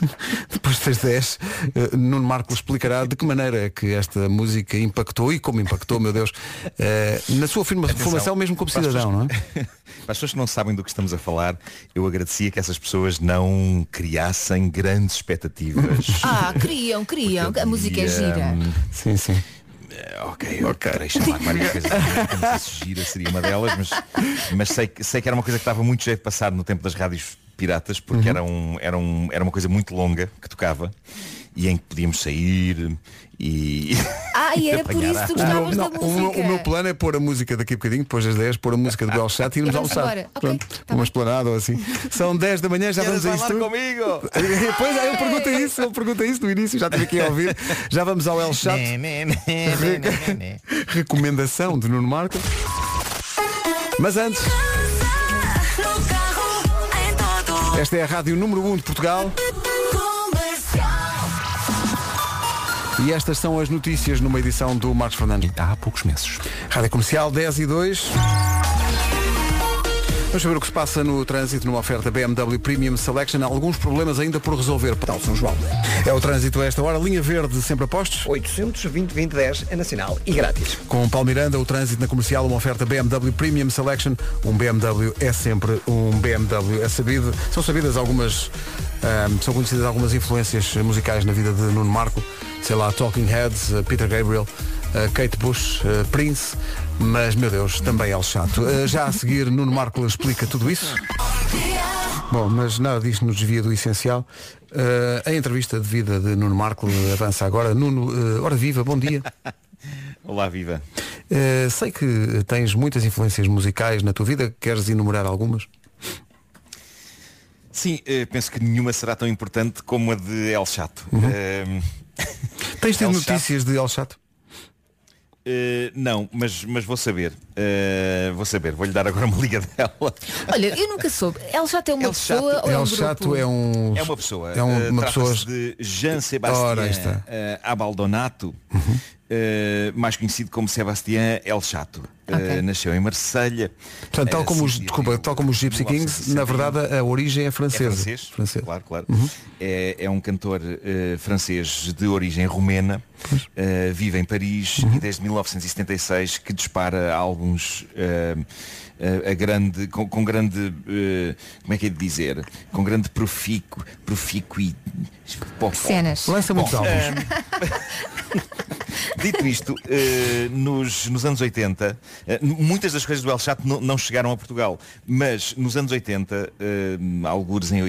(laughs) depois das 10 eh, Nuno Marco explicará de que maneira é que esta música impactou e como impactou, meu Deus, eh, na sua firma-
Atenção,
formação mesmo como cidadão, não é? (laughs)
Para as pessoas que não sabem do que estamos a falar, eu agradecia que essas pessoas não criassem grandes expectativas.
Ah, criam, criam. A música é gira.
Sim, sim.
Eh, Ok, ok. Chamar (laughs) várias coisas. Eu Não sei se gira seria uma delas, mas, mas sei, que- sei que era uma coisa que estava muito jeito de passar no tempo das rádios piratas, porque
Uhum.
era, um, era, um, era uma coisa muito longa que tocava e em que podíamos sair e.
Ah, e era por isso que tu gostavas
Não,
da
o, meu,
música.
o meu plano é pôr a música daqui a bocadinho, depois das 10, pôr a música do El Chat (laughs) e irmos
vamos
almoçar.
Ok,
Pronto,
tá
uma esplanada ou assim. São 10 da manhã, já vamos a isso.
comigo? (laughs)
Pois é, ele pergunta isso, ele pergunta isso no início, já estive aqui a ouvir. Já vamos ao El Chat. Recomendação de Nuno Marco. Mas antes, esta é a rádio número 1 de Portugal. E estas são as notícias numa edição do Marcos Fernandes.
Há poucos meses.
Rádio Comercial 10 e 2. Vamos saber o que se passa no trânsito numa oferta BMW Premium Selection. Há alguns problemas ainda por resolver. Tal São João. É o trânsito a esta hora. Linha verde sempre a postos.
820 2010 é nacional e grátis.
Com Paulo Miranda, o trânsito na comercial, uma oferta BMW Premium Selection. Um BMW é sempre um BMW. É sabido, são sabidas algumas, ahm, são conhecidas algumas influências musicais na vida de Nuno Marco. Sei lá, Talking Heads, eh, Peter Gabriel, eh, Kate Bush, eh, Prince. Mas, meu Deus, também é o chato. Já a seguir, Nuno Marco explica tudo isso. Bom, mas nada disto nos desvia do essencial. A entrevista de vida de Nuno Marco avança agora. Nuno, eh, ora viva, bom dia. (laughs)
Olá, viva.
Sei que tens muitas influências musicais na tua vida, queres enumerar algumas?
Sim, eh, penso que nenhuma será tão importante como a de El Chato.
Uhum.
Eh, (laughs)
Tens tido
Chato-
notícias de El Chato?
eh, não, mas, mas vou saber. Eh, vou saber, vou-lhe dar agora uma liga dela.
Olha, eu nunca soube. El Chato é uma
El Chato-
pessoa ou é um
El
grupo?
Chato é um.
É uma pessoa.
É um- uma pessoa.
de Jean Sebastián
está. Uhum.
Eh, mais conhecido como Sebastián El Chato. Eh,
Ok.
nasceu em Marselha.
Portanto, tal
Eh,
como os,
sim,
desculpa, tal como os Gypsy Kings, na verdade a origem é
É
francesa.
francês,
Francesa.
claro, claro.
Uhum.
É, é um cantor francês de origem romena, vive em Paris
Uhum.
e desde 1976 que dispara álbuns eh, a grande, com, com grande, eh, como é que é de dizer, com grande profico, profico e
Cenas.
Lança muitos álbuns.
eh, (laughs) Dito isto, eh, nos, nos anos 80, eh, muitas das coisas do El Chato não, não chegaram a Portugal, mas nos anos 80, eh, algures em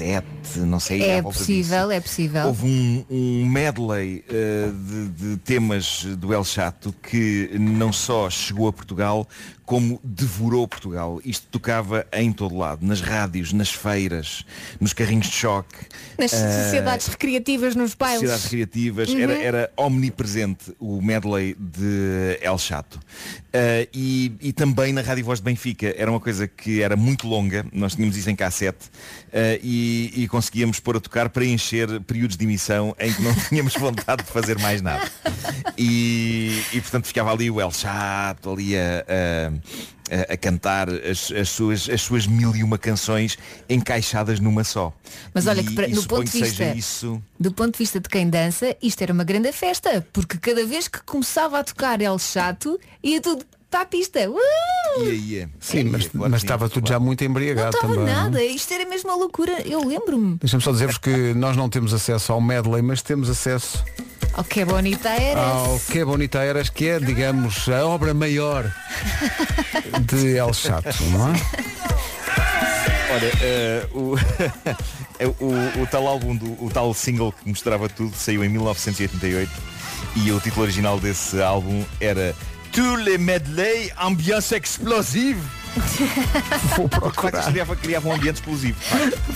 87, não sei,
É possível,
disso,
é possível.
Houve um, um medley eh, de, de temas do El Chato que não só chegou a Portugal, como devorou Portugal. Isto tocava em todo lado, nas rádios, nas feiras, nos carrinhos de choque.
Nas
eh,
sociedades recreativas nos bailes.
Sociedades criativas,
Uhum.
era, era omnipresente o medley de El Chato. Uh, e, e também na Rádio Voz de Benfica, era uma coisa que era muito longa, nós tínhamos isso em cassete, uh, e, e conseguíamos pôr a tocar para encher períodos de emissão em que não (laughs) tínhamos vontade de fazer mais nada. E, e portanto ficava ali o El Chato, ali a, a- a cantar as, as suas, as suas mil e uma canções encaixadas numa só.
Mas olha
E-
que
e
no ponto de vista
isso.
do ponto de vista de quem dança, isto era uma grande festa, porque cada vez que começava a tocar El Chato, ia tudo para a pista. Uh!
Ia, ia.
Sim, mas, mas estava tudo já muito
Não
embriagado
estava
também. não?
nada, isto era mesmo uma loucura, eu lembro-me.
Deixa-me só dizer-vos que nós não temos acesso ao medley, mas temos acesso
Oh, que bonita era.
ao Que Bonita Eras, que é, digamos, a obra maior de El Chato, não é?
Olha, eh, o, (laughs) o, o tal álbum, do, o tal single que mostrava tudo saiu em 1988 e o título original desse álbum era Tous les medley ambiance explosive.
Vou
De facto, criava, criava um ambiente explosivo.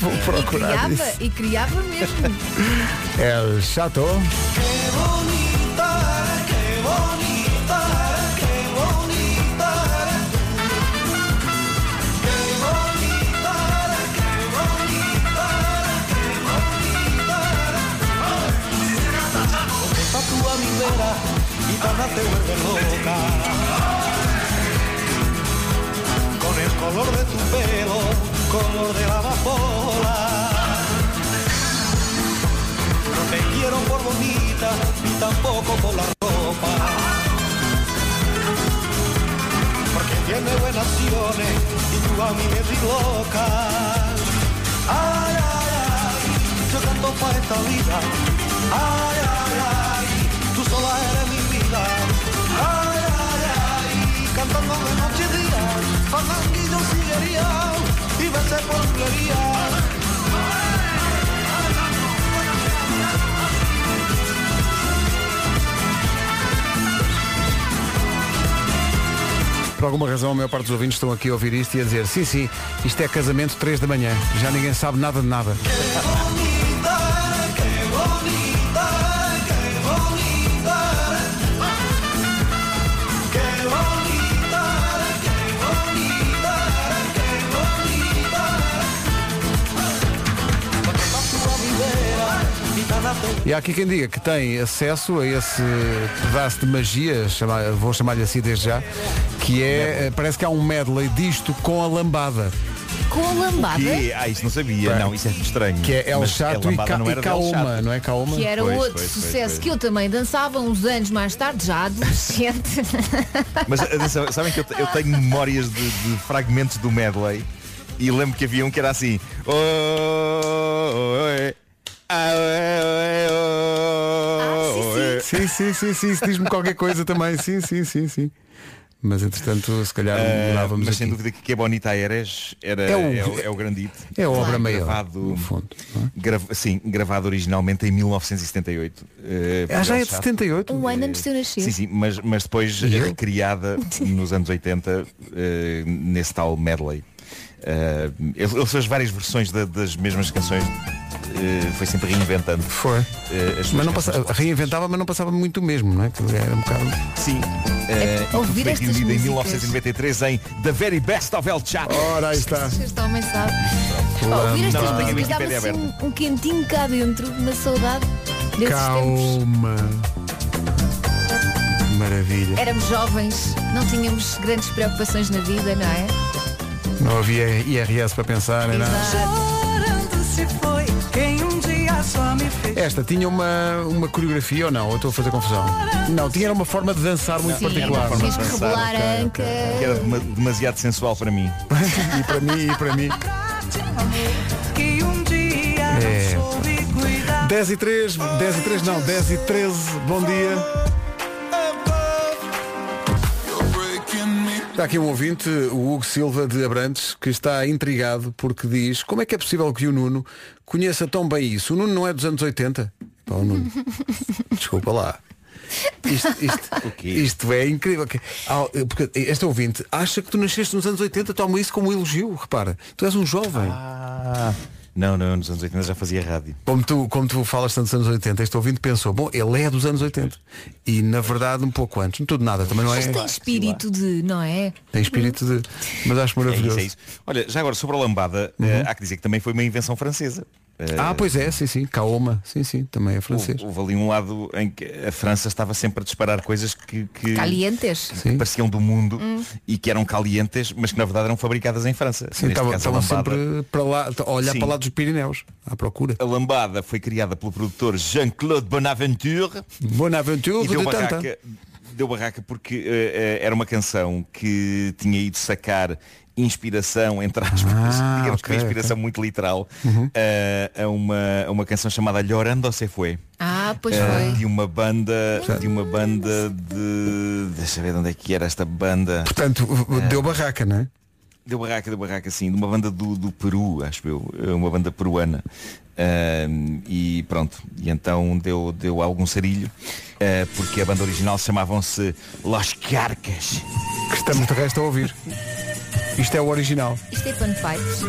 Vou
E
procurar
criava,
isso.
e criava mesmo.
El Chato.
Esta tu amiguera, gitana te vuelve loca. Con el color de tu pelo, color de la amapola. No te quiero por bonita, ni tampoco por la ropa. Porque tiene buenas acciones y tú a mí me tienes loca. Ay, ay, ay, yo canto para esta vida. Ay, ay, ay, tú sola eres mi vida. Ay, ay, ay, cantando de noche y día, fandanguillo sillería y anglería.
Por alguma razão a maior parte dos ouvintes estão aqui a ouvir isto e a dizer sim, sim, isto é casamento 3 da manhã. Já ninguém sabe nada de nada. E há aqui quem diga que tem acesso a esse pedaço de magia, chama- vou chamar-lhe assim desde já, que é, eh, parece que há um medley disto com a lambada.
Com a lambada.
Que? Ah, isso não sabia. Não, isso é estranho.
Que é El
Mas
Chato
a
e, Ca
não
e Kaoma, não é Kaoma?
Que era
Pois,
outro
pois,
sucesso
pois.
que eu também dançava uns anos mais tarde, já adolescente.
Mas atenção, sabem que eu, eu tenho memórias de, de fragmentos do medley e lembro que havia um que era assim. "Oh, oh, eh, ah, eh, eh, oh, eh."
Sim, sim, sim, sim, isso diz-me qualquer coisa também, sim, sim, sim, sim. Mas entretanto, se calhar
Ah,
mudávamos
mas sem
aqui.
dúvida que Que Bonita Eres era,
É
é,
o-
o, é o grande hit.
é a obra maior,
Gravado,
no fundo,
grava- sim, gravado originalmente em 1978. eh,
Ah, já é de
Chato.
78?
Um ano antes de eu nascer.
Sim, sim, mas, mas depois
E
recriada nos anos 80 eh, nesse tal medley. Eh, ele, ele fez várias versões da- das mesmas canções, eh, foi sempre reinventando.
Foi.
suas
Mas não passava, reinventava, mas não passava muito o mesmo, não é? Que Era um bocado.
Sim. E
ouvir
foi
estas
reunido em
músicas.
1993 em The Very Best of El Chato.
Ora, aí está.
Este homem sabe.
Lambada.
Ouvir estas
Não,
músicas dava-se
aberta.
um, quentinho cá dentro, uma saudade desses tempos.
Calma. Maravilha.
Éramos jovens, não tínhamos grandes preocupações na vida, não é?
Não havia IRS para pensar, nem nada. Esta tinha uma, uma coreografia ou não? Ou estou a fazer confusão? Não, tinha uma forma de dançar muito
Sim,
particular.
forma
Tens
de
que
dançar,
a anca.
Que era dema- demasiado sensual para mim. (laughs)
e para mim, e para mim.
Que um dia
É.
não soube cuidar.
10 e 3, 10 e 3 não, 10 e 13, bom dia. Está aqui um ouvinte, o Hugo Silva de Abrantes, que está intrigado porque diz como é que é possível que o Nuno conheça tão bem isso? O Nuno não é dos anos 80? Pá, o Nuno. (laughs) Desculpa lá. Isto, isto, isto é incrível. Ah, Porque este ouvinte acha que tu nasceste nos anos 80, toma isso como um elogio, repara. Tu és um jovem.
Ah, não, não, nos anos 80 já fazia rádio.
Como tu, como tu falas tanto dos anos 80, este ouvinte pensou, bom, ele é dos anos 80. E na verdade um pouco antes, não tudo nada, também não é.
Mas tem espírito de, não é?
Tem espírito de. Mas acho
É isso,
maravilhoso.
é isso. Olha, já agora sobre a lambada, eh, há que dizer que também foi uma invenção francesa. Eh,
Ah, pois é, sim, sim. Kaoma, sim, sim, também é francês.
Houve, houve ali um lado em que a França estava sempre a disparar coisas que, que,
Calientes.
que pareciam do mundo
Hum.
e que eram calientes, mas que na verdade eram fabricadas em França.
Sim,
Neste
estavam sempre para lá, a olhar
Sim.
para lá dos Pirineus, à procura.
A lambada foi criada pelo produtor Jean-Claude Bonaventure
Bonaventure
e deu
de Tanta.
barraca, deu barraca porque eh, eh, era uma canção que tinha ido sacar inspiração, entre aspas,
Ah,
digamos que
ok,
uma inspiração muito literal,
Uhum.
eh, a, uma, a uma canção chamada Llorando se foi.
Ah, pois
Eh,
foi.
de uma banda de uma banda de deixa eu ver de onde é que era esta banda
Portanto, deu barraca, não é?
deu barraca deu barraca sim de uma banda do, do Peru acho eu eh, uma banda peruana Ahm, e pronto e então deu deu algum sarilho eh, porque a banda original chamavam-se Los Carcas
Que estamos de resto a ouvir. Isto é o original.
Isto é panpipes.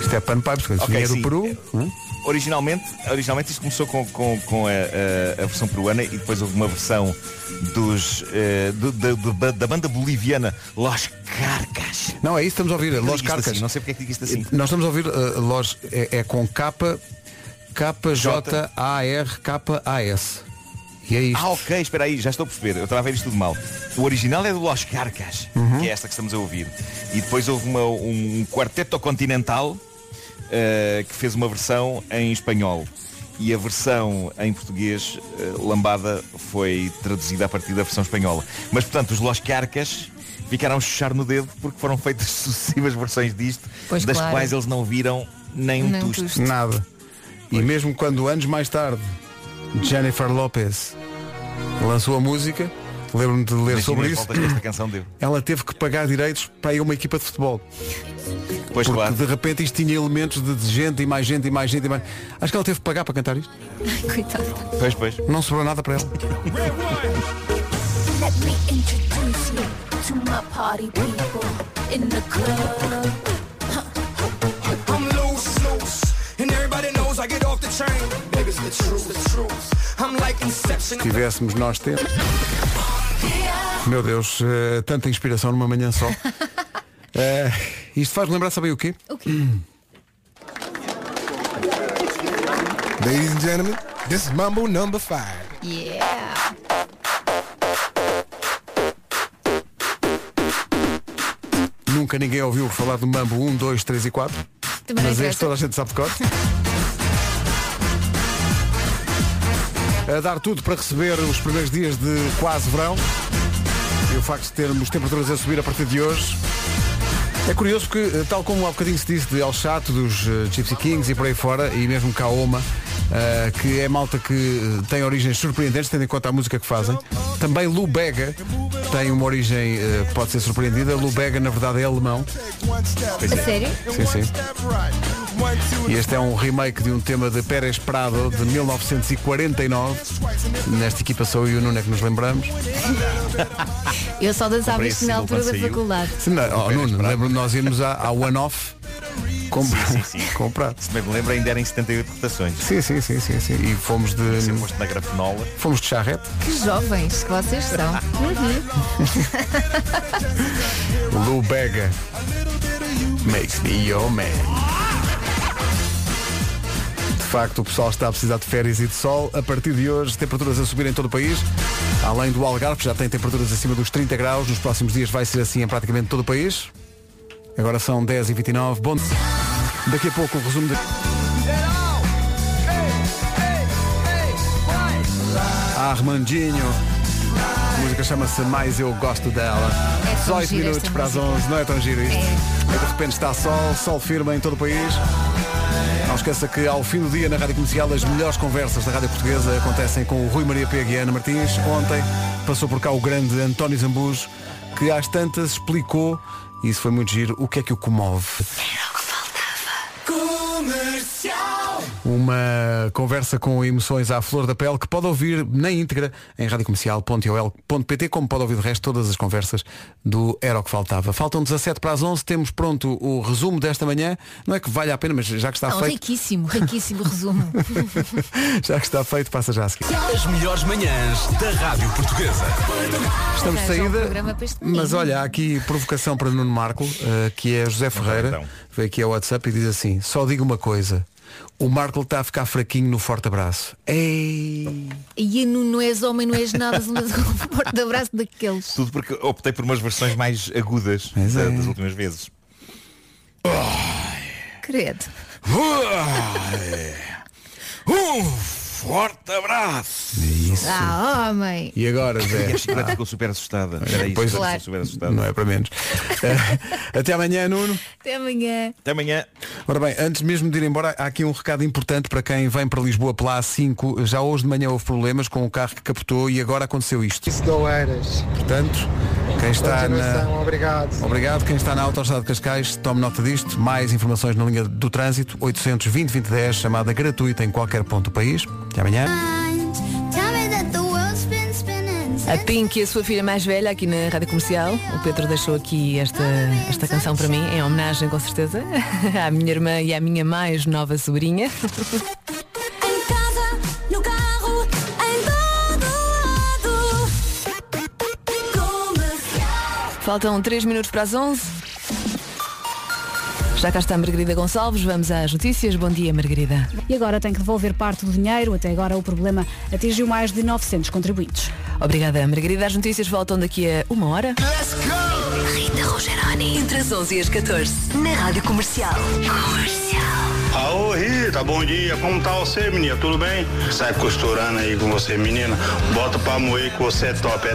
Isto é panpipes, que
Ok,
vinha do
sim.
Peru. é?
Originalmente, originalmente isto começou com, com, com a, a- a versão peruana e depois houve uma versão dos, eh, do- da, da- da banda boliviana Los Carcas.
Não, é isso que estamos a ouvir,
Eu
Los
isto
Carcas.
assim, não sei porque é que digo isto assim.
Nós estamos a ouvir uh, Los, é, é com K, K, J, A, R, K, A, S. E é isto.
Ah, ok, espera aí, já estou a perceber. Eu estava a ver isto tudo mal. O original é do Los Carcas,
Uhum.
que é esta que estamos a ouvir. E depois houve uma- um quarteto continental eh, que fez uma versão em espanhol. E a versão em português, eh, Lambada, foi traduzida a partir da versão espanhola. Mas, portanto, os Los Carcas ficaram a chuchar no dedo porque foram feitas (laughs) sucessivas versões disto,
Pois
das
claro.
quais eles não viram nem um
Nem um
tusto.
tusto.
Nada. E mesmo quando anos mais tarde Jennifer Lopez lançou a música, lembro-me de ler
Imagina
sobre
as
isso.
voltas que esta canção deu. (clears throat)
Ela teve que pagar direitos para ir a uma equipa de futebol.
Pois
Porque
claro.
de repente isto tinha elementos de gente e mais gente e mais gente e mais. Acho que ela teve que pagar para cantar isto.
Coitado.
Pois, pois.
Não sobrou nada para ela. Se tivéssemos nós tempo. Meu Deus, eh, tanta inspiração numa manhã só. (laughs) Eh, isto faz lembrar, sabem o quê?
O quê?
Ladies and gentlemen, this is Mambo number five.
Yeah.
Nunca ninguém ouviu falar do Mambo 1, 2, 3 e 4.
Também não
Mas este toda a gente sabe de cor. (laughs) A dar tudo para receber os primeiros dias de quase verão. E o facto de termos temperaturas a subir a partir de hoje. É curioso porque, eh, tal como há bocadinho se disse de El Chato, dos eh, Gypsy Kings e por aí fora, e mesmo Kaoma, eh, que é malta que eh, tem origens surpreendentes, tendo em conta a música que fazem. Também Lu Bega tem uma origem eh, que pode ser surpreendida. Lu Bega, na verdade, é alemão.
A sério?
Sim, sim. E este é um remake de um tema de Pérez Prado de 1949. Nesta equipa sou eu e o Nuno é que nos lembramos.
Eu só dançava isto na altura da faculdade.
Sim, não, oh, Nuno, lembro de nós irmos à, à One Off comprar.
Sim, sim, sim.
comprar.
Se me lembro ainda era em 78 rotações.
Sim, sim, sim, sim, sim. E fomos de.
Ser posto na grafenola.
Fomos de charrete.
Que jovens que vocês são. Uhum. (laughs)
Lu Bega. Makes me your man. De facto, o pessoal está a precisar de férias e de sol. A partir de hoje, temperaturas a subir em todo o país. Além do Algarve, que já tem temperaturas acima dos 30 graus. Nos próximos dias vai ser assim em praticamente todo o país. Agora são 10 e 29 Bom, daqui a pouco o resumo de... Armandinho. A música chama-se Mais Eu Gosto Dela.
É tão
18
gira
minutos para as
música.
11, não é tão giro isto? E de repente está sol, sol firme em todo o país. Não esqueça que ao fim do dia na Rádio Comercial as melhores conversas da Rádio Portuguesa acontecem com o Rui Maria Pega e a Ana Martins. Ontem passou por cá o grande António Zambujo, que às tantas explicou, isso foi muito giro, o que é que o comove. Uma conversa com emoções à flor da pele que pode ouvir na íntegra em radiocomercial.ol.pt, como pode ouvir de resto todas as conversas do Era o que Faltava. Faltam 17 para as 11, temos pronto o resumo desta manhã. Não é que valha a pena, mas já que está
Não,
feito,
riquíssimo, riquíssimo resumo. (laughs)
já que está feito, passa já a seguir.
As melhores manhãs da Rádio Portuguesa.
Estamos de
um
saída, mas olha, há aqui provocação para Nuno Marco, eh, que é José Ferreira,
então.
veio aqui ao WhatsApp e diz assim, só digo uma coisa, o Marco está a ficar fraquinho no forte abraço. Ei!
E não, não és homem, não és nada, mas um forte abraço daqueles.
Tudo porque optei por umas versões mais agudas
Mas
da-
é.
das últimas vezes.
Credo.
Um forte abraço!
Isso.
Ah, homem.
E agora,
E
Zé?
a Chiclete ficou super assustada. Era isso,
Pois é.
ficou
Claro.
super assustada.
Não é para menos. Eh, Até amanhã, Nuno.
Até amanhã.
Até amanhã.
Ora bem, antes mesmo de ir embora, há aqui um recado importante para quem vem para Lisboa pela A5. Já hoje de manhã houve problemas com o carro que capotou e agora aconteceu isto.
Isso do Eiras.
Portanto, quem está na...
Obrigado.
Obrigado. Quem está na Autostrada de Cascais, tome nota disto. Mais informações na linha do trânsito, 820 2010, chamada gratuita em qualquer ponto do país. Até amanhã.
A Pink e a sua filha mais velha aqui na Rádio Comercial. O Pedro deixou aqui esta, esta canção para mim, em homenagem com certeza, (laughs) à minha irmã e à minha mais nova sobrinha.
Em casa, no carro, em todo lado. Comercial.
Faltam 3 minutos para as 11. Já cá está Margarida Gonçalves, vamos às notícias. Bom dia, Margarida.
E agora tem que devolver parte do dinheiro. Até agora o problema atingiu mais de 900 contribuintes.
Obrigada, Margarida. As notícias voltam daqui a uma hora.
Rita Rogeroni. Entre as 11 e as 14. Na Rádio Comercial. Comercial.
Alô Rita, bom dia, como tá você menina, tudo bem? Sai costurando aí com você menina, bota pra moer que você é top, é